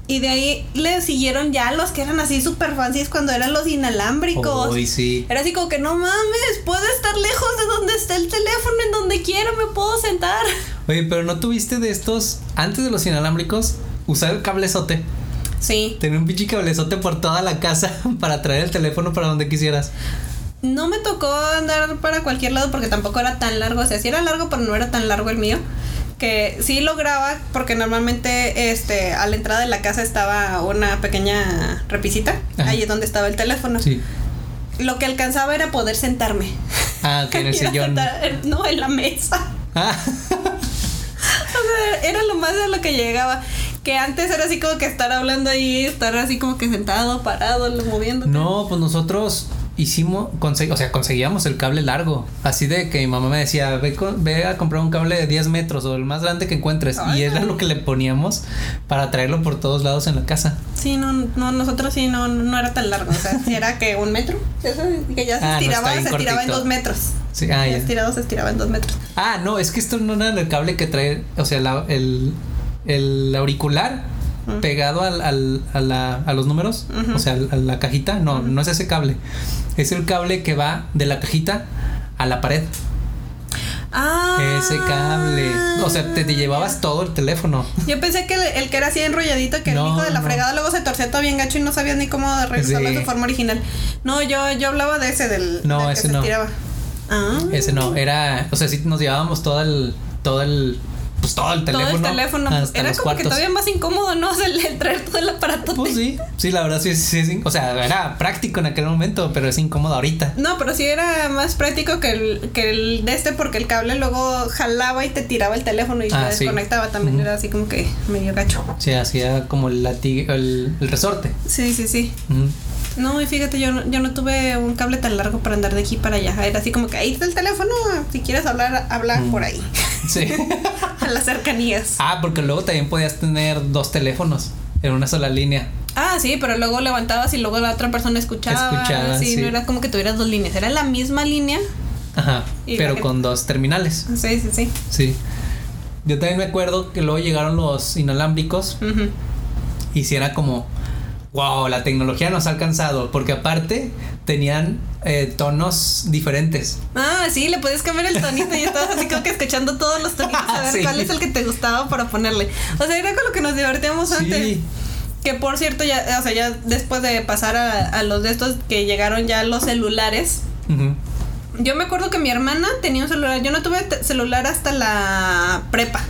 Y de ahí le siguieron ya los que eran así super fancies cuando eran los inalámbricos. Uy, sí. Era así como que no mames, puedo estar lejos de donde está el teléfono, en donde quiera me puedo sentar. *laughs* Oye, pero ¿no tuviste de estos, antes de los inalámbricos, usar el cablezote? Sí, Tener un pinche cablezote por toda la casa *laughs* para traer el teléfono para donde quisieras. no me tocó andar para cualquier lado porque tampoco era tan largo, o sea, sí era largo, pero no era tan largo el mío. Que sí lograba, porque normalmente este, a la entrada de la casa estaba una pequeña repisita, Ajá. ahí es donde estaba el teléfono. Sí. Lo que alcanzaba era poder sentarme. Ah, que en el *laughs* sillón. sentar- no, en la mesa. Ah, *laughs* O sea, era lo más de lo que llegaba. Que antes era así como que estar hablando ahí, estar así como que sentado, parado, moviendo. no, pues nosotros hicimos, conse- o sea, conseguíamos el cable largo. Así de que mi mamá me decía, ve, con- ve a comprar un cable de 10 metros o el más grande que encuentres. Ay, y era no. lo que le poníamos para traerlo por todos lados en la casa. Sí, no, no, nosotros sí no, no era tan largo. O sea, si era que un metro. Eso, que ya se Ah, estiraba, se estiraba en cortito. dos metros. Sí, ah, Ya ya. estirado se estiraba en dos metros. Ah, no, es que esto no era el cable que trae, o sea, la- el, el auricular Pegado al, al- a, la- a los números, o sea, a la cajita. No, no es ese cable. Es el cable que va de la cajita a la pared. Ah. Ese cable. O sea, te, te llevabas todo el teléfono. Yo pensé que el, el que era así enrolladito, que No, el hijo de la no. fregada luego se torcía todo bien gacho y no sabía ni cómo regresarlo Sí. a su forma original. No, yo, yo hablaba de ese, del, No, del que ese se no. estiraba. Ah. Ese no, era, o sea, sí nos llevábamos todo el, todo el, pues todo el teléfono. Todo el teléfono. pues, hasta era los como que todavía más incómodo, ¿no? O *laughs* sea, el, el traer todo el aparato. Pues sí, sí, la verdad sí, sí, sí. O sea, era práctico en aquel momento, pero es incómodo ahorita. No, pero sí era más práctico que el, que el de este porque el cable luego jalaba y te tiraba el teléfono y Ah, te sí. desconectaba. También era así como que medio gacho. Sí, hacía como el el, el resorte. Sí, sí, sí. No, y fíjate, yo no, yo no tuve un cable tan largo para andar de aquí para allá. Era así como que ahí está el teléfono. Si quieres hablar, habla Mm. por ahí. *laughs* Sí. *laughs* Las cercanías. ah, porque luego también podías tener dos teléfonos en una sola línea. Ah, sí, pero luego levantabas y luego la otra persona escuchaba. Escuchaba, sí, sí. no era como que tuvieras dos líneas. Era la misma línea. Ajá. Pero con dos terminales. Sí, sí, sí. Sí. Yo también me acuerdo que luego llegaron los inalámbricos y si era como, wow, la tecnología nos ha alcanzado. Porque aparte tenían eh, tonos diferentes. Ah, sí, le podías cambiar el tonito y estabas así como que escuchando todos los tonitos a *laughs* ver Sí. cuál es el que te gustaba para ponerle. O sea, era con lo que nos divertíamos antes. Sí. Que por cierto, ya, o sea, ya después de pasar a, a los de estos que llegaron ya los celulares. Yo me acuerdo que mi hermana tenía un celular. Yo no tuve celular hasta la prepa.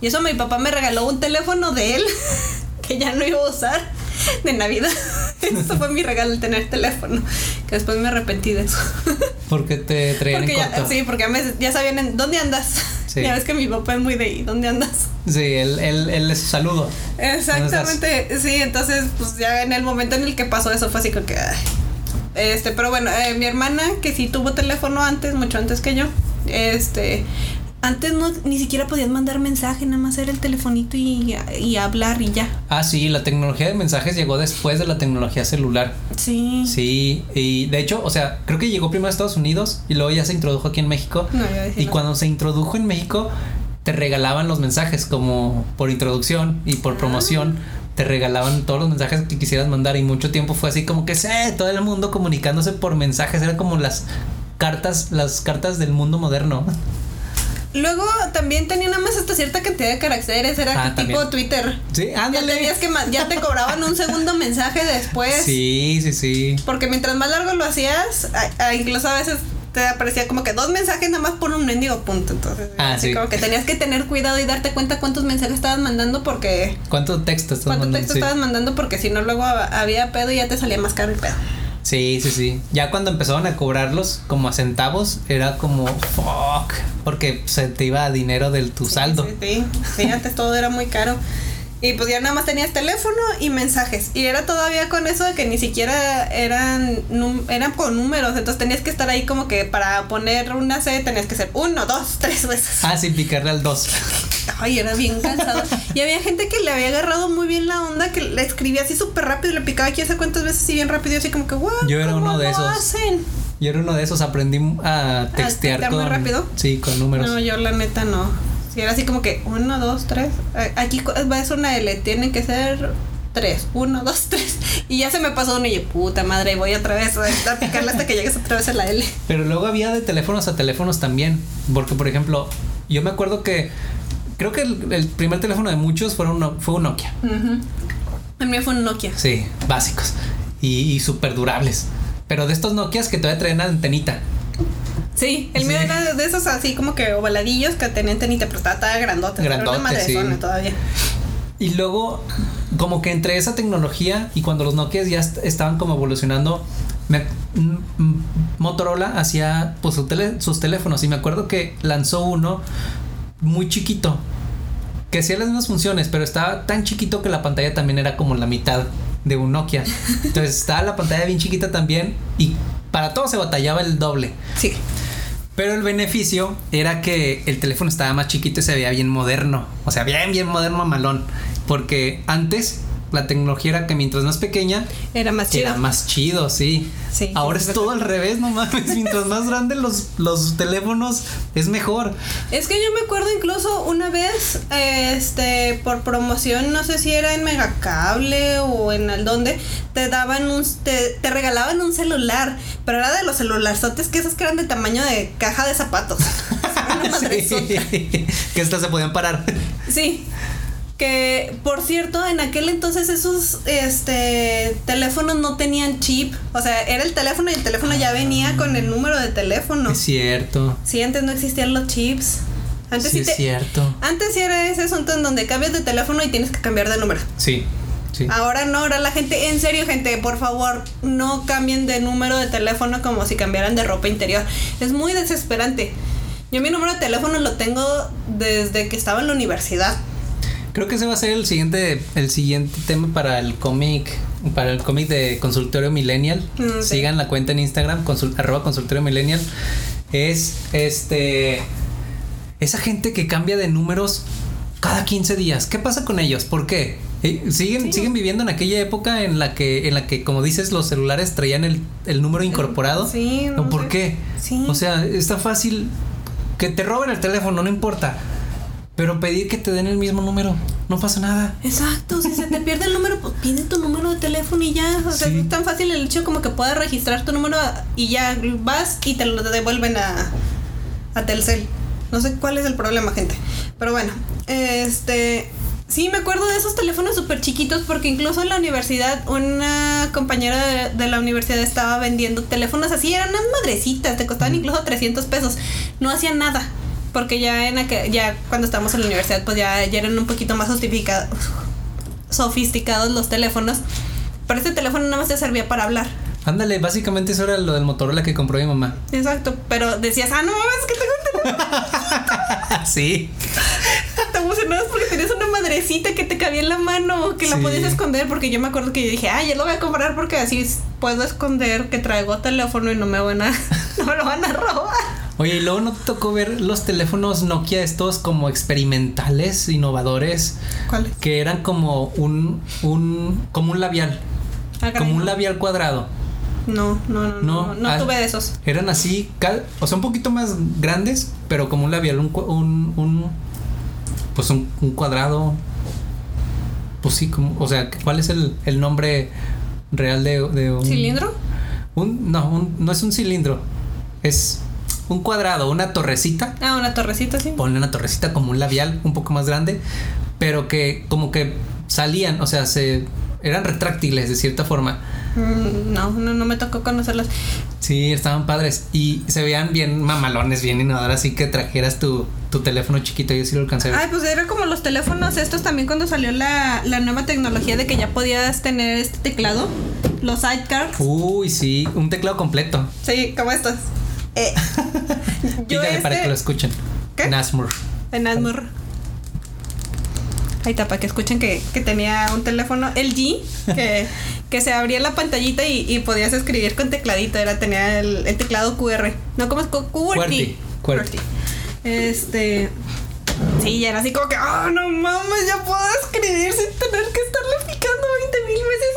Y eso mi papá me regaló un teléfono de él *laughs* que ya no iba a usar *laughs* de Navidad. *laughs* Eso fue mi regalo, el tener teléfono. Que después me arrepentí de eso. *laughs* Porque te traían Porque en ya, corto. sí, porque ya, me- ya sabían en dónde andas. Sí. Ya ves que mi papá es muy de ¿y dónde andas? Sí, él, él, él es su saludo. Exactamente, sí, entonces pues ya en el momento en el que pasó eso fue así como que... ay. Este, pero bueno, eh, mi hermana que sí tuvo teléfono antes, mucho antes que yo, este, antes no, ni siquiera podías mandar mensaje, nada más era el telefonito y, y hablar y ya. Ah, sí, la tecnología de mensajes llegó después de la tecnología celular. Sí. Sí, y de hecho, o sea, creo que llegó primero a Estados Unidos y luego ya se introdujo aquí en México. No, Y no. cuando se introdujo en México, te regalaban los mensajes como por introducción y por Ah. promoción. Te regalaban todos los mensajes que quisieras mandar y mucho tiempo fue así como que sé, todo el mundo comunicándose por mensajes, era como las cartas, las cartas del mundo moderno. Luego también tenía nada más hasta cierta cantidad de caracteres, era Ah, tipo. Twitter. Sí, Ya ándale. tenías que ya te cobraban un segundo *laughs* mensaje después. Sí, sí, sí. Porque mientras más largo lo hacías, a- a- incluso a veces te aparecía como que dos mensajes nada más por un mendigo punto. Entonces, Ah, así sí. como que tenías que tener cuidado y darte cuenta cuántos mensajes estabas mandando porque. ¿Cuánto texto estás cuánto mandando? texto Sí. estabas mandando porque si no luego hab- había pedo y ya te salía más caro el pedo. Sí, sí, sí. Ya cuando empezaron a cobrarlos como a centavos, era como fuck. Porque se te iba dinero de tu saldo. Sí, sí, sí, antes todo era muy caro. Y pues ya nada más tenías teléfono y mensajes. Y era todavía con eso de que ni siquiera eran, eran con números. Entonces tenías que estar ahí como que para poner una C tenías que ser uno, dos, tres veces. Ah, sí, picarle al 2. Ay, era bien cansado. y había gente que le había agarrado muy bien la onda, que le escribía así súper rápido y le picaba aquí hace cuántas veces y bien rápido, así como que, wow. Yo era uno de esos. hacen? Yo era uno de esos, aprendí a textear textear con. muy rápido? Sí, con números. No, yo la neta no. Si era así como que uno, dos, tres. Aquí cu- va a ser una L, tienen que ser tres. Uno, dos, *laughs* tres. Y ya se me pasó uno y yo, puta madre, voy otra vez a a picarle hasta que llegues otra vez a la L. *laughs* Pero luego había de teléfonos a teléfonos también. Porque, por ejemplo, yo me acuerdo que. Creo que el, el primer teléfono de muchos fue un, fue un Nokia. Ujú. El mío fue un Nokia. Sí, básicos. Y, y súper durables. Pero de estos Nokias que todavía traen antenita. Sí, el Sí. mío era de esos así como que ovaladillos que tenían tenita, pero estaba, estaba grandote. Grandote, madrezona sí. todavía. Y luego, como que entre esa tecnología y cuando los Nokia ya est- estaban como evolucionando, me- m- m- Motorola hacía pues su tele- sus teléfonos. Y me acuerdo que lanzó uno muy chiquito, que hacía las mismas funciones, pero estaba tan chiquito que la pantalla también era como la mitad de un Nokia. *laughs* Entonces estaba la pantalla bien chiquita también y para todo se batallaba el doble. Sí. Pero el beneficio era que el teléfono estaba más chiquito y se veía bien moderno. O sea, bien, bien moderno, malón. Porque antes la tecnología era que mientras más pequeña, Era más chido. era más chido, sí. Sí, Ahora es todo al revés, no mames. *laughs* Mientras más grandes los, los teléfonos, es mejor. Es que yo me acuerdo incluso una vez, este, por promoción, no sé si era en Megacable o en el donde, te daban un, te, te regalaban un celular, pero era de los celularzotes que esos que eran de tamaño de caja de zapatos. *laughs* Sí. que estas se podían parar. Sí. Que por cierto, en aquel entonces esos este teléfonos no tenían chip. O sea, era el teléfono y el teléfono ya venía con el número de teléfono. Es cierto. Sí, antes no existían los chips. Antes sí, sí, es te- cierto. Antes sí era ese asunto en donde cambias de teléfono y tienes que cambiar de número. Sí, sí. Ahora no, ahora la gente, en serio, gente, por favor, no cambien de número de teléfono como si cambiaran de ropa interior. Es muy desesperante. Yo mi número de teléfono lo tengo desde que estaba en la universidad. Creo que ese va a ser el siguiente, el siguiente tema para el cómic, para el cómic de Consultorio Millennial. Mm, sí. Sigan la cuenta en Instagram, arroba Consultorio Millennial. Es este esa gente que cambia de números cada 15 días. ¿Qué pasa con ellos? ¿Por qué? Eh, Siguen, siguen viviendo en aquella época en la que, en la que, como dices, los celulares traían el, el número incorporado. Sí, no ¿O ¿Por sé. qué? Sí. O sea, está fácil que te roben el teléfono, no importa. Pero pedir que te den el mismo número, no pasa nada. Exacto, si se te pierde el número, pues pide tu número de teléfono y ya. O sea, Sí. es tan fácil el hecho como que puedas registrar tu número y ya vas y te lo devuelven a, a Telcel. No sé cuál es el problema, gente. Pero bueno, este. Sí, me acuerdo de esos teléfonos súper chiquitos porque incluso en la universidad una compañera de, de la universidad estaba vendiendo teléfonos así, eran unas madrecitas, te costaban incluso 300 pesos. No hacían nada. Porque ya en aquel- ya cuando estábamos en la universidad, pues ya, ya eran un poquito más sofisticados los teléfonos. Pero este teléfono nada más te servía para hablar. Ándale, básicamente eso era lo del Motorola que compró mi mamá. Exacto. Pero decías, ah, no mames, que tengo un teléfono. *laughs* sí. Te emocionabas porque tenías una madrecita que te cabía en la mano, que la Sí. podías esconder. Porque yo me acuerdo que yo dije, ah, yo lo voy a comprar porque así puedo esconder que traigo teléfono y no me van a, *laughs* no me lo van a robar. Oye, y luego no te tocó ver los teléfonos Nokia estos como experimentales, innovadores, ¿Cuál es? que eran como un, un, como un labial, Ah, como un labial cuadrado. No, no, no, no, No, ah. tuve de esos. Eran así, o sea, un poquito más grandes, pero como un labial, un, un, un pues un, un cuadrado. Pues sí, como, o sea, ¿cuál es el, el nombre real de, de un ¿Cilindro? Un, no, un- no es un cilindro, es un cuadrado, una torrecita. Ah, una torrecita, sí. Ponle una torrecita como un labial un poco más grande, pero que como que salían, o sea, se eran retráctiles de cierta forma. Mm, No, no, no me tocó conocerlas. Sí, estaban padres y se veían bien mamalones, bien innovadores, así que trajeras tu, tu teléfono chiquito, yo sí lo alcancé. Ay, pues era como los teléfonos estos también cuando salió la, la nueva tecnología de que ya podías tener este teclado, los sidecards. Uy, sí, un teclado completo. Sí, como estos. Eh, *laughs* yo Dígale para este- que lo escuchen. ¿Qué? Nasmur. En Asmur. Ahí está, para que escuchen que, que tenía un teléfono LG que, *laughs* que se abría la pantallita y, y podías escribir con tecladito. Era, tenía el, el teclado QR. No, como es QWERTY. QWERTY. Este. Sí, ya era así como que, oh, no mames, ya puedo escribir sin tener que estarle picando 20 mil veces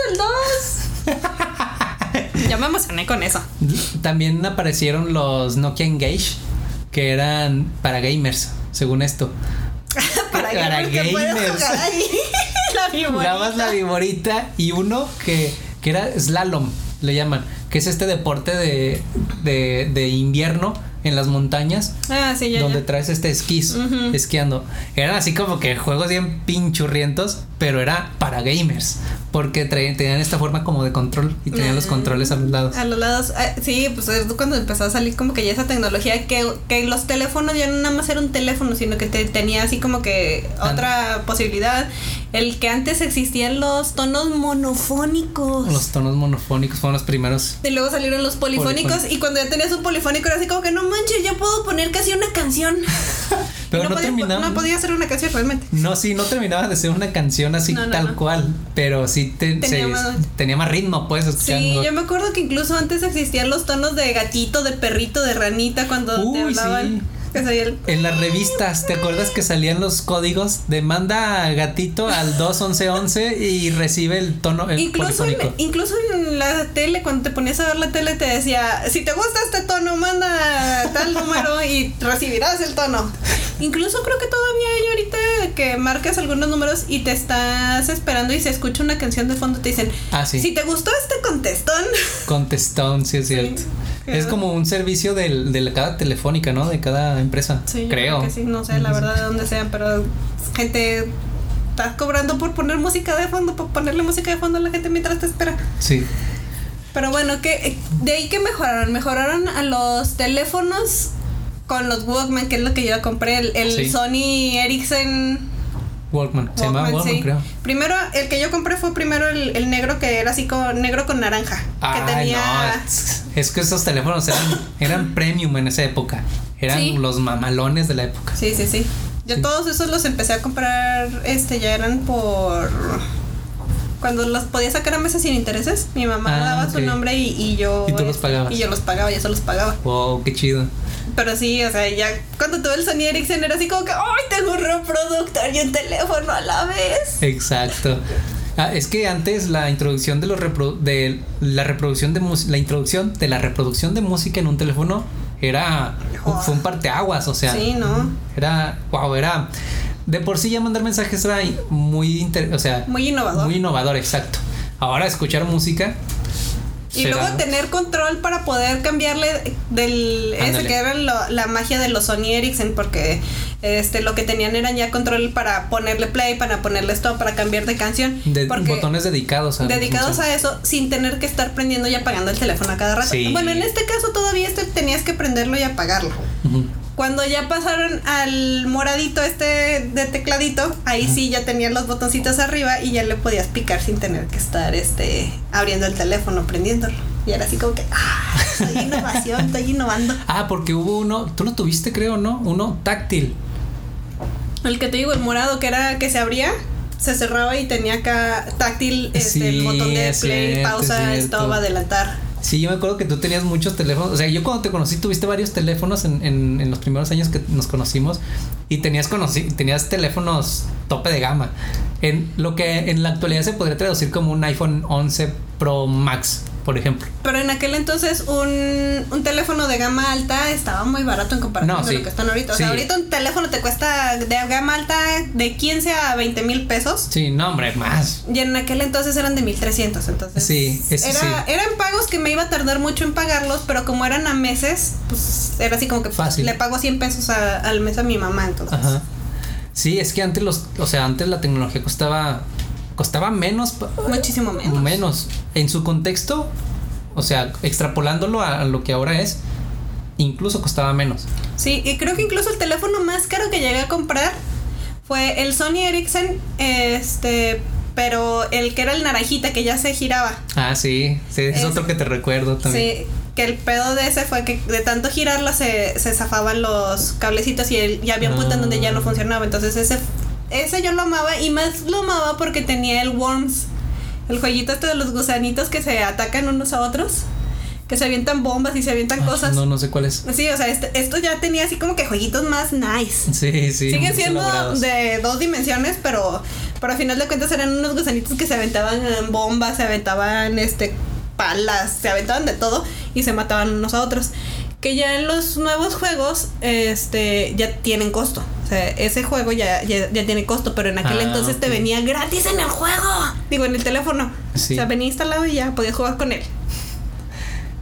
al 2. ya me emocioné con eso. También aparecieron los Nokia Engage, que eran para gamers, según esto. *laughs* Para, Para gamers jugar ahí. *laughs* la viborita. Jugabas la viborita y uno que, que era slalom, le llaman, que es este deporte de, de, de invierno en las montañas. Ah, sí, ya, donde ya. traes este esquís, esquiando. Eran así como que juegos bien pinchurrientos, pero era para gamers. Porque traían- tenían esta forma como de control y tenían los Mm. controles a los lados. A los lados, ah, sí, pues es cuando empezó a salir como que ya esa tecnología que, que los teléfonos ya no nada más era un teléfono, sino que te, tenía así como que otra posibilidad. El que antes existían los tonos monofónicos. Los tonos monofónicos fueron los primeros. Y luego salieron los polifónicos Polifónicos. y cuando ya tenías un polifónico era así como que no manches, ya puedo poner casi una canción. *laughs* Pero no, podía, terminaban. No podía hacer una canción realmente. No, sí, no terminaba de ser una canción así No, no, tal cual, pero sí te- Tenía se- más- tenía más ritmo, pues. Sí, yo me acuerdo que incluso antes existían los tonos de gatito, de perrito, de ranita cuando te hablaban. sí. Que salía el- En las revistas, ¿te acuerdas que salían los códigos de manda a gatito al 21111 y recibe el tono el Incluso en, polifónico? incluso en la tele, cuando te ponías a ver la tele, te decía, si te gusta este tono, manda tal número y recibirás el tono. Incluso creo que todavía hay ahorita que marcas algunos números y te estás esperando y se escucha una canción de fondo, te dicen, Ah, sí. si te gustó este contestón, Contestón, sí es cierto. Es como un servicio del- de, cada telefónica, ¿no? De cada empresa. Sí, creo. que sí, no sé la verdad de dónde sea, pero gente está cobrando por poner música de fondo, por ponerle música de fondo a la gente mientras te espera. Sí. Pero bueno, que de ahí que mejoraron, mejoraron a los teléfonos con los Walkman, que es lo que yo compré, el, el Sí. Sony Ericsson Walkman. Se llama Walkman, sí. creo. Primero, el que yo compré fue primero el, el negro que era así como negro con naranja. Ay, que tenía. no, es- que esos teléfonos eran, eran premium en esa época. Eran Sí. los mamalones de la época. Sí, sí, sí. Yo Sí. todos esos los empecé a comprar, este, ya eran por... Cuando los podía sacar a meses sin intereses, mi mamá Ah, daba su nombre y, y yo... Y tú los pagabas. Y yo los pagaba, yo se los pagaba. Wow, qué chido. Pero sí, o sea, ya cuando tuve el Sony Ericsson era así como que, ¡ay, tengo un reproductor y un teléfono a la vez! Exacto. Ah, es que antes la introducción de los repro- de la reproducción de la introducción de la reproducción de música en un teléfono era Oh. fue un parteaguas, o sea, sí, ¿no? era wow, era de por sí ya mandar mensajes era muy inter- o sea, Muy innovador. muy innovador, exacto. Ahora escuchar música Y será- luego tener control para poder cambiarle del ese que era lo- la magia de los Sony Ericsson porque este lo que tenían eran ya control para ponerle play, para ponerle stop, para cambiar de canción, de porque botones dedicados a dedicados a eso sin tener que estar prendiendo y apagando el teléfono a cada rato. Sí. Bueno, en este caso todavía este tenías que prenderlo y apagarlo. Cuando ya pasaron al moradito este de tecladito, ahí sí ya tenían los botoncitos arriba y ya le podías picar sin tener que estar este abriendo el teléfono, prendiéndolo. Y era así como que, ah, soy innovación, estoy innovando. *laughs* Ah, porque hubo uno, tú lo tuviste creo, ¿no? Uno táctil. El que te digo, el morado que era que se abría, se cerraba y tenía acá táctil este, Sí, el botón de play, cierto, pausa, stop, adelantar. Sí, yo me acuerdo que tú tenías muchos teléfonos. O sea, yo cuando te conocí tuviste varios teléfonos en, los primeros años que nos conocimos y tenías, conocí, tenías teléfonos tope de gama. En lo que en la actualidad se podría traducir como un iPhone 11 Pro Max, por ejemplo. Pero en aquel entonces un, un teléfono de gama alta estaba muy barato en comparación No, sí. lo que están ahorita. O sea, Sí. ahorita un teléfono te cuesta de gama alta de 15 a 20 mil pesos. Sí, no, hombre, más. Y en aquel entonces eran de 1300, entonces. Sí, eso era, sí. Eran pagos que me iba a tardar mucho en pagarlos, pero como eran a meses, pues era así como que Fácil. le pago 100 pesos a- al mes a mi mamá, entonces. Ajá. Sí, es que antes los, o sea, antes la tecnología costaba, costaba menos, Muchísimo menos. menos. En su contexto, o sea, extrapolándolo a, a lo que ahora es, incluso costaba menos. Sí, y creo que incluso el teléfono más caro que llegué a comprar fue el Sony Ericsson, este, pero el que era el naranjita que ya se giraba. Ah, sí, sí, es, Es- otro que te recuerdo también. Sí, que el pedo de ese fue que de tanto girarlo se, se zafaban los cablecitos y, el- y había un punto en donde ya no Ah. funcionaba. Entonces ese, ese yo lo amaba y más lo amaba porque tenía el Worms, el jueguito este de los gusanitos que se atacan unos a otros, que se avientan bombas y se avientan Ah, cosas. No, no sé cuál es. Sí, o sea, este- esto ya tenía así como que jueguitos más nice. Sí, sí. Siguen siendo elaborados. de dos dimensiones, pero, pero al final de cuentas eran unos gusanitos que se aventaban en bombas, se aventaban este palas, se aventaban de todo y se mataban unos a otros. Que ya en los nuevos juegos, este, ya tienen costo. O sea, ese juego ya, ya, ya tiene costo, pero en aquel Ah, entonces te venía gratis en el juego. Digo, en el teléfono. Sí. O sea, venía instalado y ya podías jugar con él.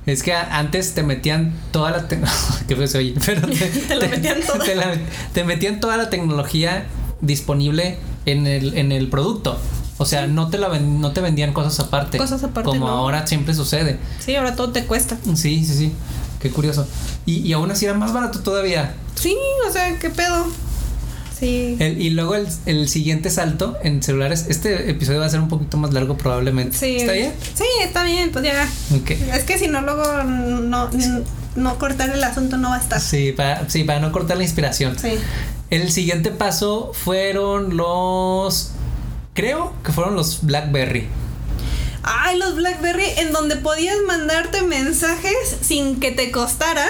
Es que antes te metían toda la *laughs* Pero *laughs* te, Te la metían *laughs* toda. Te, la- te metían toda la tecnología disponible en el, en el producto. O sea, no te la ven- no te vendían cosas aparte. Cosas aparte, Como no. ahora siempre sucede. Sí, ahora todo te cuesta. Sí, sí, sí. Qué curioso. Y, y aún así era más barato todavía. Sí, o sea, ¿qué pedo? Sí. El- y luego el, el siguiente salto en celulares. Este episodio va a ser un poquito más largo probablemente. Sí. ¿Está bien? Sí, está bien, pues ya. Es que si no, luego no, no cortar el asunto no va a estar. Sí para, sí, para no cortar la inspiración. Sí. El siguiente paso fueron los. Creo que fueron los Blackberry. Ay, los Blackberry en donde podías mandarte mensajes sin que te costara.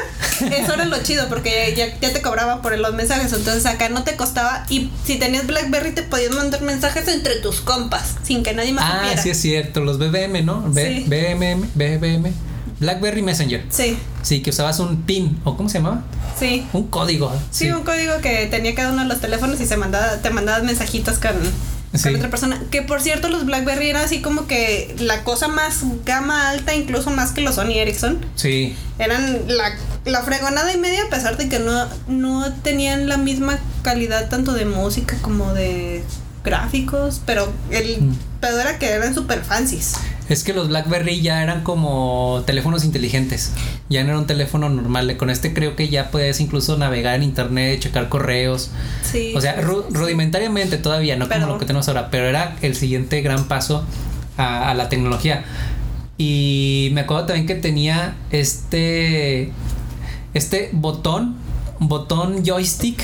Eso era lo chido porque ya, ya te cobraba por los mensajes. Entonces acá no te costaba. Y si tenías Blackberry te podías mandar mensajes entre tus compas sin que nadie más Ah, supiera. sí es cierto, los BBM, ¿no? B- Sí. BMM, BBM. Blackberry Messenger. Sí, Sí, que usabas un PIN, ¿o cómo se llamaba? sí. Un código. Sí, un código que tenía cada uno de los teléfonos y se mandaba, te mandabas mensajitos con, con otra persona. Que por cierto, los BlackBerry eran así como que la cosa más gama alta, incluso más que los Sony Ericsson. Sí. Eran la, la fregonada y media, a pesar de que no, no tenían la misma calidad tanto de música como de gráficos, pero el Mm. pedo era que eran super fancies. Es que los BlackBerry ya eran como teléfonos inteligentes. Ya no era un teléfono normal. Con este creo que ya puedes incluso navegar en internet, checar correos. Sí. O sea, ru- rudimentariamente todavía, no como lo que tenemos ahora, pero era el siguiente gran paso a, a la tecnología. Y me acuerdo también que tenía este este botón, botón joystick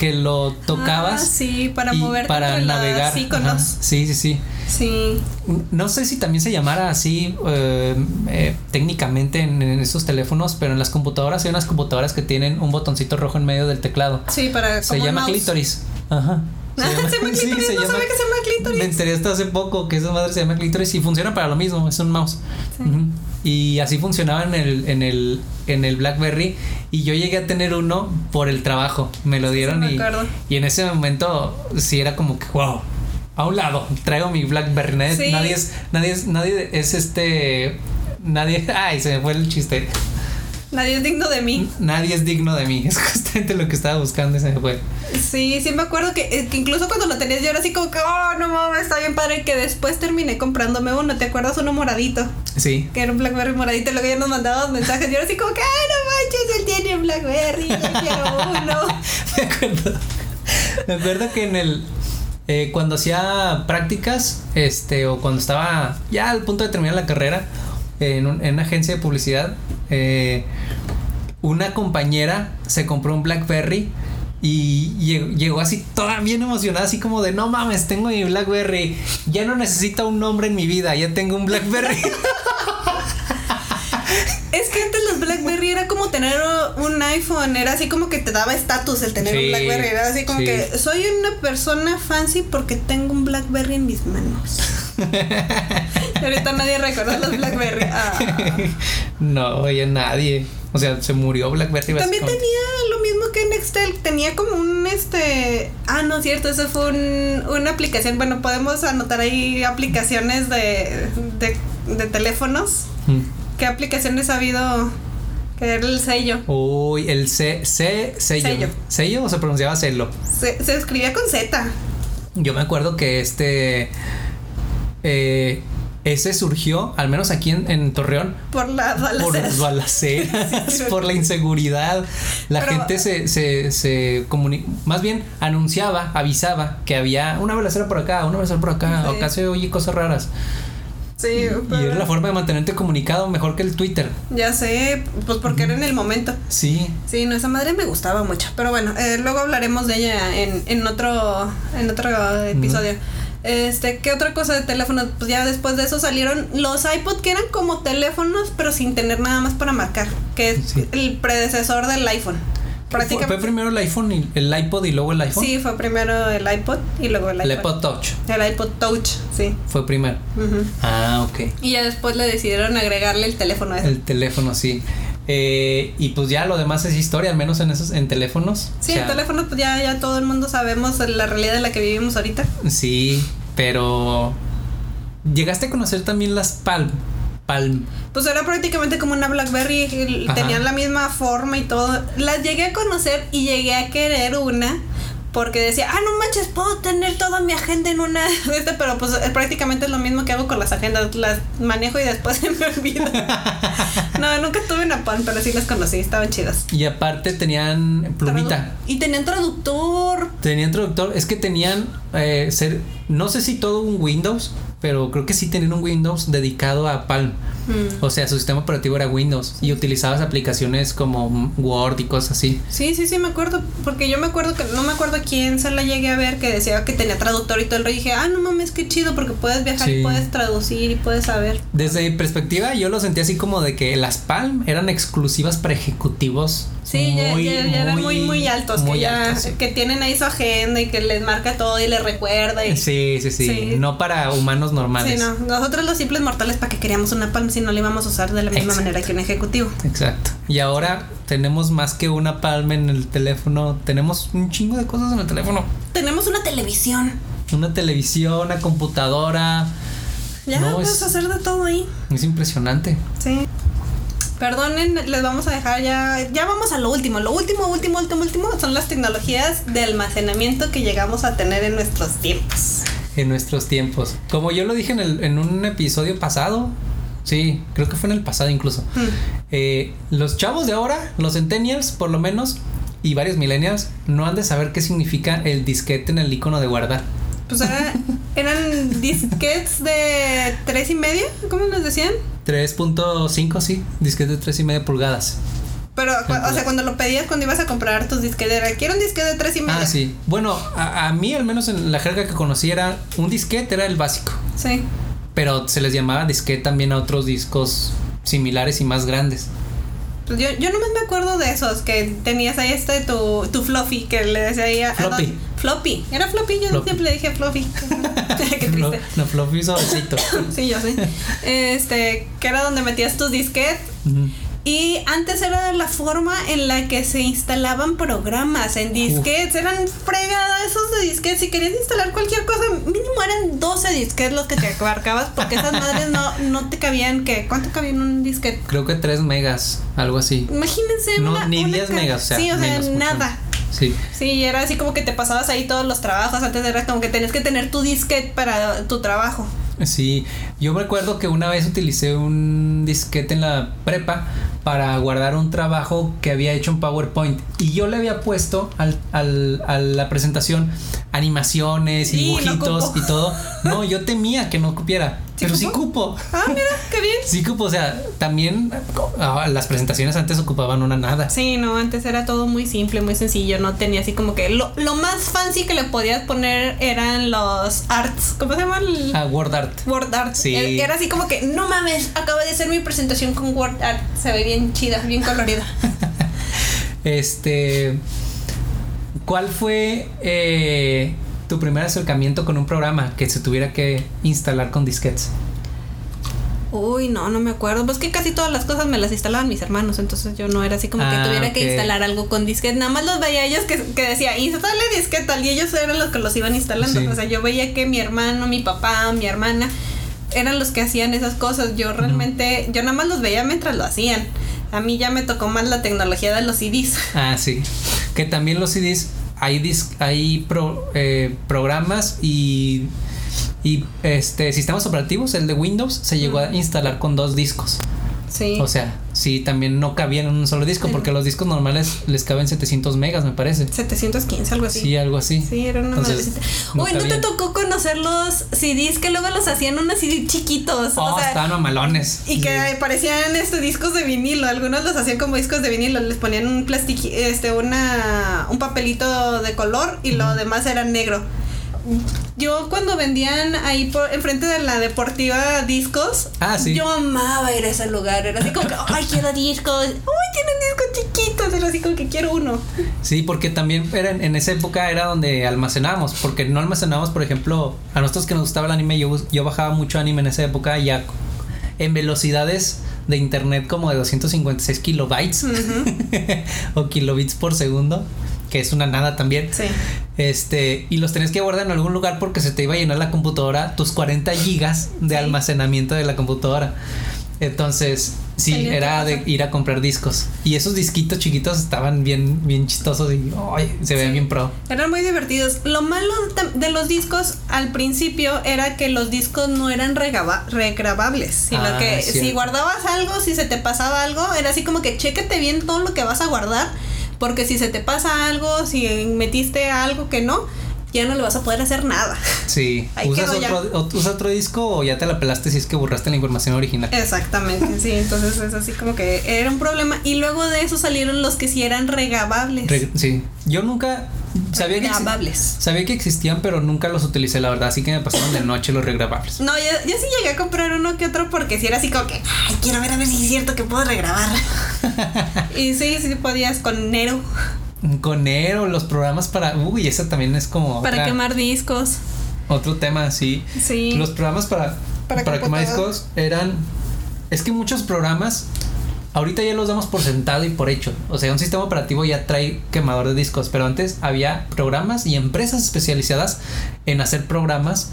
que lo tocabas Ah, sí, para y moverte para navegar. los. Sí, sí, sí. Sí. No sé si también se llamara así eh, eh, técnicamente en, en esos teléfonos, pero en las computadoras hay unas computadoras que tienen un botoncito rojo en medio del teclado. Sí, para Se llama mouse. clítoris. Ajá. Ah, se llama *laughs* sí, clítoris, se no sabía que se llama clítoris. Me enteré hasta hace poco que esa madre se llama clítoris y funciona para lo mismo, es un mouse. Ujú. Y así funcionaba en el, en el, en el Blackberry. Y yo llegué a tener uno por el trabajo. Me lo dieron me y, en ese momento sí era como que wow. A un lado, traigo mi Blackberry. Nadie, Sí. nadie es, nadie es, nadie es este. Nadie. *laughs* Ay, se me fue el chiste. Nadie es digno de mí. Nadie es digno de mí. *laughs* Es justamente lo que estaba buscando y se me fue. Sí, sí me acuerdo que, eh, que incluso cuando lo tenías yo era así como que, oh, no mames, está bien padre. Que después terminé comprándome uno, ¿te acuerdas? Uno moradito. Sí. Que era un Blackberry moradito luego ya nos mandaban mensajes. Y yo era así como que, ay, no manches, él tiene un Blackberry, yo quiero uno. *laughs* Me acuerdo. Me acuerdo que en el. eh, cuando hacía prácticas, este, o cuando estaba ya al punto de terminar la carrera en, un- en una agencia de publicidad, eh, una compañera se compró un Blackberry y llegó, así toda bien emocionada, así como de no mames, tengo mi Blackberry, ya no necesito un nombre en mi vida, ya tengo un Blackberry. *laughs* Es que antes los Blackberry era como tener un iPhone, era así como que te daba estatus el tener un Blackberry, era así como sí. que soy una persona fancy porque tengo un Blackberry en mis manos. *laughs* Ahorita nadie recuerda los Blackberry. Ah. *laughs* no, oye, nadie. O sea, se murió Blackberry. También tenía lo mismo que Nextel, tenía como un este, ah no, cierto, eso fue un, una aplicación, bueno, podemos anotar ahí aplicaciones de, de, de teléfonos. Mm. ¿Qué aplicaciones ha habido? Que era el sello. Uy, el C, C, sello. Sello. ¿Sello o se pronunciaba celo? Se, se escribía con Z. Yo me acuerdo que este. Eh, ese surgió, al menos aquí en, en Torreón, Por la por balaceras. balaceras, *laughs* Sí. por la inseguridad. La Pero- gente se, se, se más bien anunciaba, avisaba que había una balacera por acá, una balacera por acá, Sí. o acá se oye cosas raras. Sí, Y era la forma de mantenerte comunicado mejor que el Twitter. ya sé, pues porque era en el momento. Sí. Sí, no, esa madre me gustaba mucho. Pero bueno, eh, luego hablaremos de ella en, en otro, en otro episodio. Este, ¿qué otra cosa de teléfonos? Pues ya después de eso salieron los iPod que eran como teléfonos, pero sin tener nada más para marcar. Que es Sí. el predecesor del iPhone. Prácticamente. fue primero el iPhone y el iPod y luego el iPhone. Sí, fue primero el iPod y luego el el iPod. iPod Touch El iPod Touch, sí. fue primero. Ah, ok. Y ya después le decidieron agregarle el teléfono ese. El teléfono, sí. Eh, y pues ya lo demás es historia, al menos en esos, en teléfonos. Sí, O sea, el teléfono, pues ya, ya todo el mundo sabemos la realidad en la que vivimos ahorita. Sí, pero llegaste a conocer también las Palm. Palm. Pues era prácticamente como una Blackberry, Ajá. tenían la misma forma y todo. Las llegué a conocer y llegué a querer una porque decía, ah, no manches, puedo tener toda mi agenda en una *laughs* de estas, pero pues eh, prácticamente es lo mismo que hago con las agendas, las manejo y después *laughs* se me olvida. no, nunca tuve una Palm, pero sí las conocí, estaban chidas. Y aparte tenían plumita. Tradu- Y tenían traductor. Tenían traductor. Es que tenían eh, ser. No sé si todo un Windows, pero creo que sí tenían un Windows dedicado a Palm. Mm. O sea, su sistema operativo era Windows y utilizabas aplicaciones como Word y cosas así. Sí, sí, sí, me acuerdo. Porque yo me acuerdo que no me acuerdo quién se la llegué a ver que decía que tenía traductor y todo el rollo. Y dije, ah, no mames, qué chido, porque puedes viajar Sí. y puedes traducir y puedes saber. Desde mi perspectiva, yo lo sentí así como de que las Palm eran exclusivas para ejecutivos. Sí, ya, ya, ya eran muy, muy altos. muy que, ya, altos, sí. que tienen ahí su agenda y que les marca todo y les recuerda. Y, Sí, sí, sí, Sí. No para humanos normales. Sí, no. Nosotros los simples mortales, ¿para que queríamos una palm si no la íbamos a usar de la misma Exacto. manera que un ejecutivo? Exacto. Y ahora tenemos más que una palma en el teléfono. Tenemos un chingo de cosas en el teléfono. Tenemos una televisión. Una televisión, una computadora. Ya No, puedes es- hacer de todo ahí. Es impresionante. Sí. Perdonen, les vamos a dejar ya. Ya vamos a lo último. Lo último, último, último, último son las tecnologías de almacenamiento que llegamos a tener en nuestros tiempos. en nuestros tiempos. Como yo lo dije en, el- en un episodio pasado, sí, creo que fue en el pasado incluso. Mm. Eh, los chavos de ahora, los centennials por lo menos, y varios millennials, no han de saber qué significa el disquete en el icono de guardar. Pues era- eran disquets de tres y media, ¿cómo nos decían? 3.5, sí, disquete de 3 y media pulgadas. Pero, o sea, cuando lo pedías, cuando ibas a comprar tus disquetes, era, quiero un disquete de tres y media. Ah, sí. Bueno, a, a mí al menos en la jerga que conocí era un disquete, era el básico. Sí. Pero se les llamaba disquete también a otros discos similares y más grandes. Pues yo, yo nomás me acuerdo de esos que tenías ahí este tu, tu fluffy que le decía ahí a, a Floppy. floppy. Era floppy, yo Floppy. siempre le dije fluffy. *laughs* *laughs* Qué No, triste. no floppy suavecito. *laughs* Sí, yo sí. Este, que era donde metías tus disquetes. Ujú. Y antes era la forma en la que se instalaban programas en disquetes. Eran fregadas esos de disquetes. Si querías instalar cualquier cosa, mínimo eran 12 disquetes los que te abarcabas. Porque esas madres no, no te cabían. que ¿Cuánto cabía en un disquete? Creo que 3 megas, algo así. Imagínense. No, una- ni una 10 ca- megas, o sea, Sí, o sea, menos, nada. Sí. Sí, era así como que te pasabas ahí todos los trabajos. Antes era como que tenías que tener tu disquete para tu trabajo. Sí, yo me acuerdo que una vez utilicé un disquete en la prepa para guardar un trabajo que había hecho en PowerPoint. Y yo le había puesto al, al- a la presentación animaciones y Sí, dibujitos y todo. No, yo temía que no cupiera, ¿Sí pero sí cupo? Ah, mira, qué bien. Sí cupo, o sea, también ah, las presentaciones antes ocupaban una nada. Sí, no, antes era todo muy simple, muy sencillo, no tenía así como que lo, lo más fancy que le podías poner eran los arts, ¿cómo se llama? El Ah, Word Art. Word art. Sí. Era era así como que, no mames, acabo de hacer mi presentación con Word art, se ve bien chida, bien colorida. *laughs* Este. ¿Cuál fue eh, tu primer acercamiento con un programa que se tuviera que instalar con disquetes? Uy, no, no me acuerdo. Pues que casi todas las cosas me las instalaban mis hermanos, entonces yo no era así como Ah, que tuviera que instalar algo con disquete. Nada más los veía ellos que, que decía, instale disquete tal, y ellos eran los que los iban instalando. Sí. O sea, yo veía que mi hermano, mi papá, mi hermana eran los que hacían esas cosas. Yo realmente, yo nada más los veía mientras lo hacían. A mí ya me tocó más la tecnología de los CDs. *laughs* Ah, sí. Que también los CDs hay dis- hay pro- eh, programas y y este sistemas operativos, el de Windows se llegó a instalar con dos discos. Sí. O sea, sí, también no cabían en un solo disco porque los discos normales les caben 700 megas, me parece. 715, algo así. Sí, algo así. Sí, era una Entonces, no Uy, ¿no te tocó conocer los CDs que luego los hacían unos CD chiquitos? Oh, o sea, estaban mamalones. y que Sí. parecían este, discos de vinilo. Algunos los hacían como discos de vinilo. Les ponían un plástico, este, una, un papelito de color y lo demás era negro. Yo cuando vendían ahí por enfrente de la deportiva discos, Ah, sí. yo amaba ir a ese lugar. Era así como que, ay, quiero discos. Uy, tienen discos chiquitos. Era así como que quiero uno. Sí, porque también era en, esa época era donde almacenábamos, porque no almacenábamos, por ejemplo, a nosotros que nos gustaba el anime, yo, yo bajaba mucho anime en esa época ya en velocidades de internet como de 256 kilobytes *laughs* o kilobits por segundo, que es una nada también. Sí. Este, y los tenías que guardar en algún lugar porque se te iba a llenar la computadora, tus 40 gigas de Sí. almacenamiento de la computadora. Entonces, sí, Tenía era de ir a comprar discos. Y esos disquitos chiquitos estaban bien, bien chistosos y ay, se veían Sí. bien pro. Eran muy divertidos. Lo malo de los discos al principio era que los discos no eran regrabables, sino Ah, que si guardabas algo, si se te pasaba algo, era así como que chécate bien todo lo que vas a guardar, porque si se te pasa algo, si metiste algo que no, ya no le vas a poder hacer nada. Sí. *laughs* Ahí ¿Usas otro, ¿Usas otro disco o ya te la pelaste si es que borraste la información original? Exactamente, sí, entonces es así como que era un problema. Y luego de eso salieron los que sí eran regrabables. Re- sí. Yo nunca sabía que, sabía que existían, pero nunca los utilicé, la verdad. Así que me pasaron de noche los regrabables. No, yo, yo sí llegué a comprar uno que otro porque si era así como que, ay, quiero ver a ver si es cierto que puedo regrabar. *laughs* y sí, sí podías con Nero Con Nero, los programas para. Uy, esa también es como. para otra- quemar discos. Otro tema, sí. Sí. Los programas para, Para para, quemar discos eran. Es que muchos programas. Ahorita ya los damos por sentado y por hecho. O sea, un sistema operativo ya trae quemador de discos. Pero antes había programas y empresas especializadas en hacer programas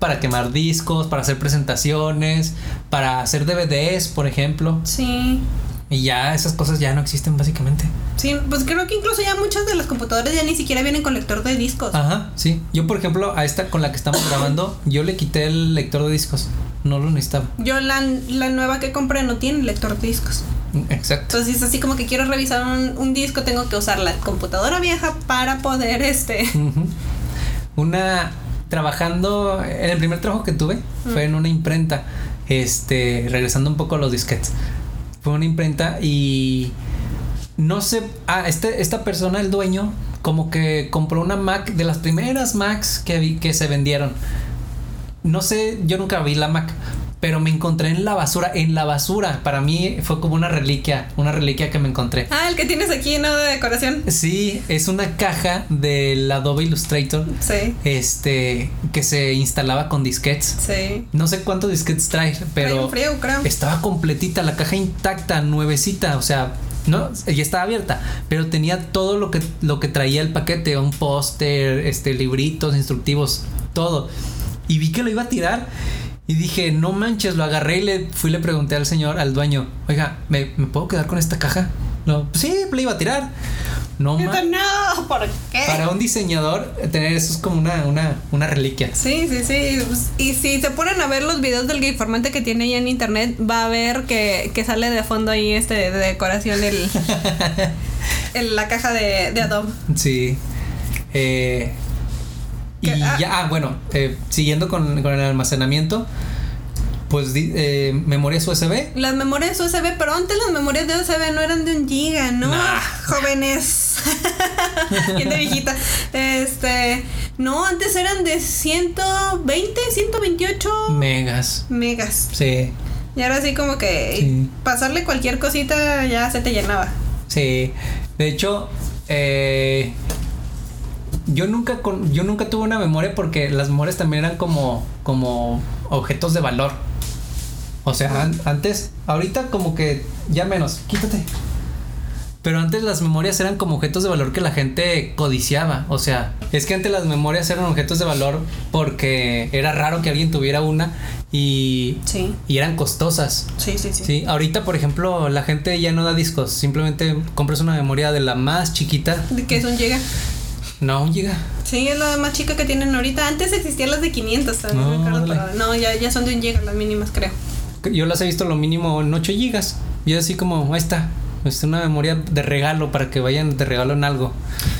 para quemar discos, para hacer presentaciones, para hacer DVDs, por ejemplo. Sí. Y ya esas cosas ya no existen básicamente. Sí, pues creo que incluso ya muchas de las computadoras ya ni siquiera vienen con lector de discos. Ajá, sí. Yo, por ejemplo, a esta con la que estamos grabando, yo le quité el lector de discos. No lo necesitaba. Yo la, la nueva que compré no tiene lector de discos. Exacto. Entonces es así como que quiero revisar un, un disco, tengo que usar la computadora vieja para poder este... Una trabajando en el primer trabajo que tuve fue en una imprenta. Este, regresando un poco a los disquetes. Fue una imprenta y no sé, ah, este, esta persona, el dueño, como que compró una Mac de las primeras Macs que vi que se vendieron. No sé, yo nunca vi la Mac, pero me encontré en la basura, en la basura. Para mí fue como una reliquia, una reliquia que me encontré. Ah, el que tienes aquí, ¿no? De decoración. Sí, es una caja del Adobe Illustrator. Sí, Este, que se instalaba con disquetes. sí. No sé cuántos disquetes trae, Trae pero un frío, creo. estaba completita, la caja intacta, nuevecita, o sea, no, ya estaba abierta, pero tenía todo lo que lo que traía el paquete, un póster, este libritos instructivos, todo. Y vi que lo iba a tirar y dije, "No manches", lo agarré y le fui y le pregunté al señor, al dueño, "Oiga, ¿me, me puedo quedar con esta caja?" No, "Pues sí, le iba a tirar. No no, ¿por qué? Para un diseñador tener eso es como una una una reliquia. Sí, sí, sí. Pues, Y si se ponen a ver los videos del gay formante que tiene ahí en internet, va a ver que, que sale de fondo ahí este de decoración el, *laughs* el- la caja de, de Adobe. Sí. Eh, y ah. ya, ah, bueno, eh, siguiendo con, con el almacenamiento, pues eh, memorias USB. Las memorias USB, pero antes las memorias de USB no eran de un giga, ¿no? Nah. Jóvenes. *laughs* Bien de viejita. Este, no, antes eran de 120, 128 Megas. megas. Sí, Y ahora sí como que Sí. pasarle cualquier cosita ya se te llenaba. sí. De hecho, eh, yo nunca con, yo nunca tuve una memoria porque las memorias también eran como, como objetos de valor. O sea, an- antes, ahorita como que ya menos, quítate. Pero antes las memorias eran como objetos de valor que la gente codiciaba. O sea, es que antes las memorias eran objetos de valor porque era raro que alguien tuviera una y, Sí, y eran costosas. sí, sí, sí. Sí, ahorita por ejemplo la gente ya no da discos, simplemente compras una memoria de la más chiquita, ¿De qué un giga? No un giga. Sí, es la más chica que tienen ahorita. Antes existían las de 500, también No, pero ya, ya son de un giga las mínimas, creo. Yo las he visto lo mínimo en 8 gigas. Y así como, ahí está. Es una memoria de regalo para que vayan de regalo en algo.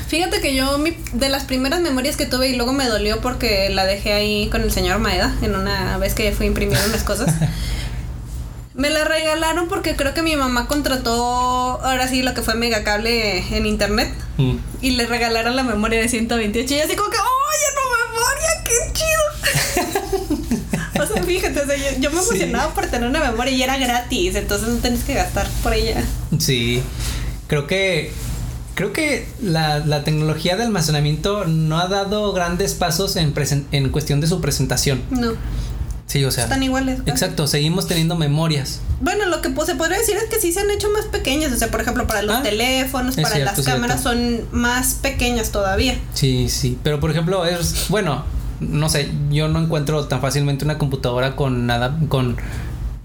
Fíjate que yo, mi- de las primeras memorias que tuve y luego me dolió porque la dejé ahí con el señor Maeda en una vez que fui a imprimir unas cosas. *laughs* Me la regalaron porque creo que mi mamá contrató ahora sí lo que fue megacable en internet Mm. y le regalaron la memoria de 128 y así como que ¡Oye, no memoria! ¡Qué chido! *laughs* o sea, fíjate, o sea, yo, yo me Sí. emocionaba por tener una memoria y era gratis, entonces no tenés que gastar por ella. Sí. Creo que. Creo que la, la tecnología de almacenamiento no ha dado grandes pasos en, presen- en cuestión de su presentación. No, Sí, o sea. están iguales. casi. Exacto, seguimos teniendo memorias. Bueno, lo que pues, se podría decir es que sí se han hecho más pequeñas. O sea, por ejemplo, para los Ah, teléfonos, para cierto, las cierto. cámaras son más pequeñas todavía. Sí, sí. Pero por ejemplo, es. Bueno, no sé, yo no encuentro tan fácilmente una computadora con nada. con.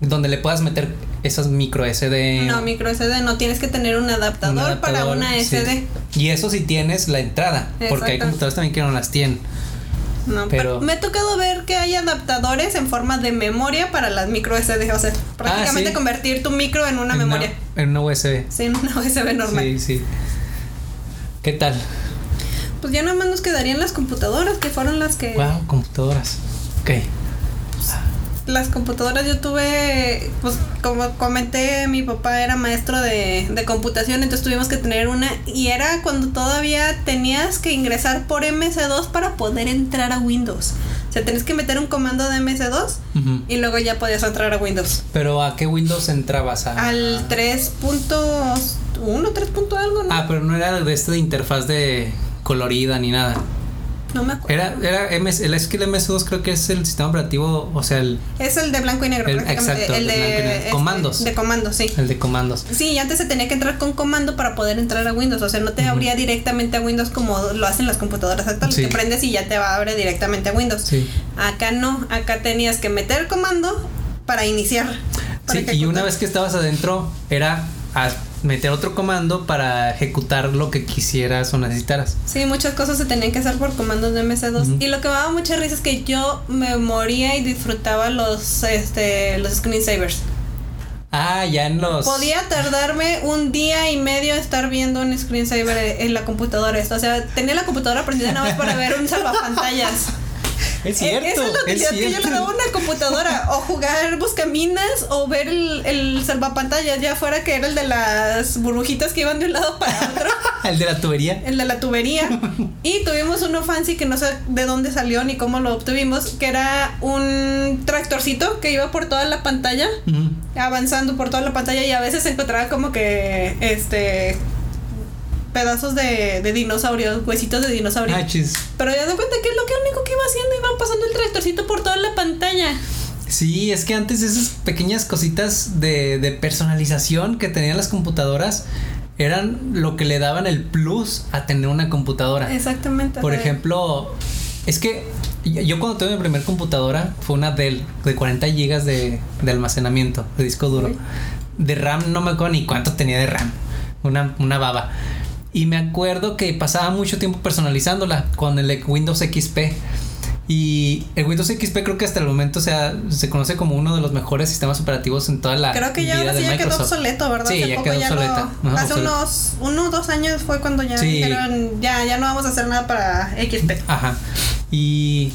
donde le puedas meter esas micro SD. No, micro SD no tienes que tener un adaptador, un adaptador, para una sí. SD. Y eso si tienes la entrada. Porque hay computadoras también que no las tienen. No, Pero- me ha tocado ver que hay adaptadores en forma de memoria para las micro SD. O sea, prácticamente sí. convertir tu micro en una En memoria. En una USB. Sí, en una USB normal. Sí, sí. ¿Qué tal? Pues ya nada más nos quedarían las computadoras, que fueron las que. Wow, computadoras. Ok. Las computadoras yo tuve, pues como comenté, mi papá era maestro de, de computación, entonces tuvimos que tener una y era cuando todavía tenías que ingresar por MS2 para poder entrar a Windows. O sea, tenés que meter un comando de MS2 Ujú. y luego ya podías entrar a Windows. Pero ¿a qué Windows entrabas? A... Al 3.1, 3. punto algo, ¿no? Ah, pero no era de este de interfaz de colorida ni nada. No me acuerdo. Era, era MS, el, es que el MS2 creo que es el sistema operativo, o sea, el, Es el de blanco y negro, El- prácticamente, exacto, el de este, Comandos. De comandos, sí. el de comandos. Sí, y antes se tenía que entrar con comando para poder entrar a Windows. O sea, no te abría directamente a Windows como lo hacen las computadoras actuales, Sí. que prendes y ya te va a abrir directamente a Windows. Sí. Acá no, acá tenías que meter comando para iniciar. para Sí, y una vez que estabas adentro, era a meter otro comando para ejecutar lo que quisieras o necesitaras. Sí, muchas cosas se tenían que hacer por comandos de MS2. Ujú. Y lo que me daba mucha risa es que yo me moría y disfrutaba los, este, los screensavers. Ah, ya en los. Podía tardarme un día y medio estar viendo un screensaver en la computadora. O sea, tenía la computadora prendida nada más para ver un *laughs* salvapantallas. Es Eh, cierto. Esa es la es utilidad que yo le cierto. daba a una computadora. O jugar buscaminas o ver el, el salvapantallas, ya fuera que era el de las burbujitas que iban de un lado para otro. *laughs* El de la tubería. el de la tubería. Y tuvimos uno fancy que no sé de dónde salió ni cómo lo obtuvimos, que era un tractorcito que iba por toda la pantalla, avanzando por toda la pantalla y a veces se encontraba como que este pedazos de, de dinosaurios, huesitos de dinosaurio. Ah, chis. Pero ya de cuenta que es lo que único que iba haciendo, iban pasando el tractorcito por toda la pantalla. Sí, es que antes esas pequeñas cositas de, de personalización que tenían las computadoras eran lo que le daban el plus a tener una computadora. Exactamente. Por ejemplo, es que yo cuando tuve mi primer computadora fue una Dell de 40 GB de, de almacenamiento, de disco duro. De RAM no me acuerdo ni cuánto tenía de RAM. Una, una baba. Y me acuerdo que pasaba mucho tiempo personalizándola con el Windows XP. Y el Windows XP creo que hasta el momento o sea, se conoce como uno de los mejores sistemas operativos en toda la Creo que ya vida de sí ya quedó obsoleto, ¿verdad? Sí, Hace ya poco quedó no- obsoleta. Ajá, hace obsoleta. unos uno o dos años fue cuando ya Sí. dijeron, ya, ya no vamos a hacer nada para XP. Ajá. Y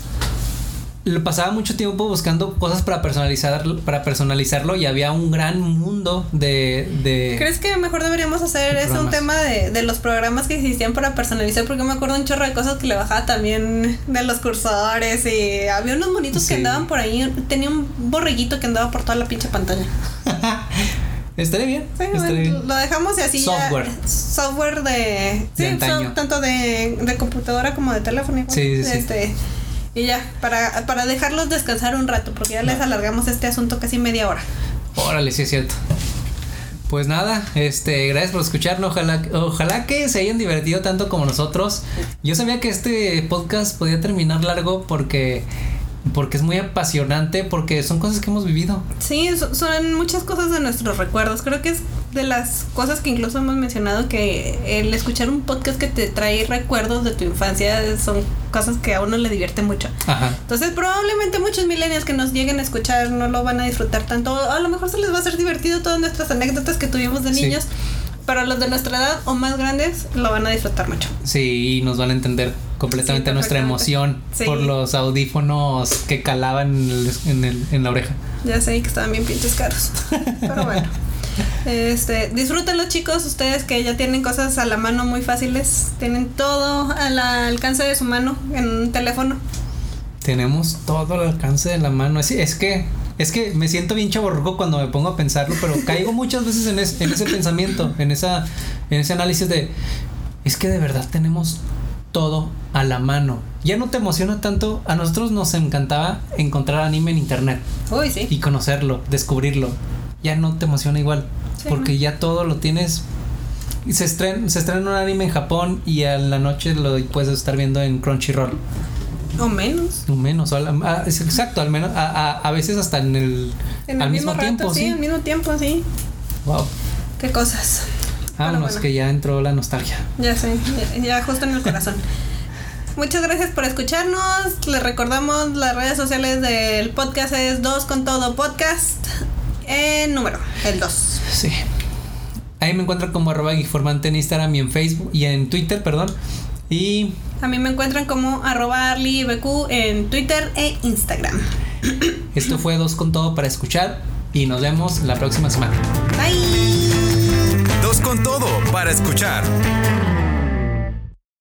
le pasaba mucho tiempo buscando cosas para personalizar para personalizarlo y había un gran mundo de, de ¿Crees que mejor deberíamos hacer de eso un tema de, de los programas que existían para personalizar? Porque me acuerdo un chorro de cosas que le bajaba también de los cursores y había unos monitos Sí. que andaban por ahí. Tenía un borreguito que andaba por toda la pinche pantalla. *laughs* estaría bien. Sí, estaría bueno, bien. lo dejamos y así ya- Software. software de. Sí, so- tanto de, de computadora como de teléfono. Sí, sí, sí. Y ya, para, para dejarlos descansar un rato, porque ya les alargamos este asunto casi media hora. Órale, sí es cierto. Pues nada, este, gracias por escucharnos. Ojalá, ojalá que se hayan divertido tanto como nosotros. Yo sabía que este podcast podía terminar largo porque porque es muy apasionante, porque son cosas que hemos vivido. Sí, so- son muchas cosas de nuestros recuerdos. Creo que es de las cosas que incluso hemos mencionado que el escuchar un podcast que te trae recuerdos de tu infancia son cosas que a uno le divierte mucho. Ajá. Entonces probablemente muchos millennials que nos lleguen a escuchar no lo van a disfrutar tanto. A lo mejor se les va a hacer divertido todas nuestras anécdotas que tuvimos de Sí. niños. Pero los de nuestra edad o más grandes lo van a disfrutar mucho. Sí, y nos van a entender completamente Sí, nuestra emoción Sí. por los audífonos que calaban en, el- en el- en la oreja. Ya sé que estaban bien pinches caros. *laughs* Pero bueno. Este, disfrútenlo chicos, ustedes que ya tienen cosas a la mano muy fáciles, tienen todo al alcance de su mano en un teléfono. Tenemos todo al alcance de la mano. Es, es que es que me siento bien chaborruco cuando me pongo a pensarlo, pero caigo muchas veces en, es- en ese pensamiento, en esa en ese análisis de es que de verdad tenemos todo a la mano. Ya no te emociona tanto. A nosotros nos encantaba encontrar anime en internet Uy, sí. y conocerlo, descubrirlo. Ya no te emociona igual, Sí, porque ya todo lo tienes. Y se estrena, se estrena un anime en Japón y a la noche lo puedes estar viendo en Crunchyroll. O menos. O menos, o a ah, es exacto, al menos a, a, a veces hasta en el, En al el mismo, mismo, rato, tiempo, sí, sí. al mismo tiempo, sí. Wow. Qué cosas. Vámonos, bueno. que ya entró la nostalgia. Ya sé, ya, ya justo en el corazón. *laughs* Muchas gracias por escucharnos. Les recordamos las redes sociales del podcast es 2 con todo podcast. En número, el 2. Sí. Ahí me encuentran como arroba informante en Instagram y en Facebook y en Twitter, perdón. Y A mí me encuentran como arroba arlybq en Twitter e Instagram. esto fue Dos con Todo para escuchar y nos vemos la próxima semana. Bye. Dos con todo para escuchar.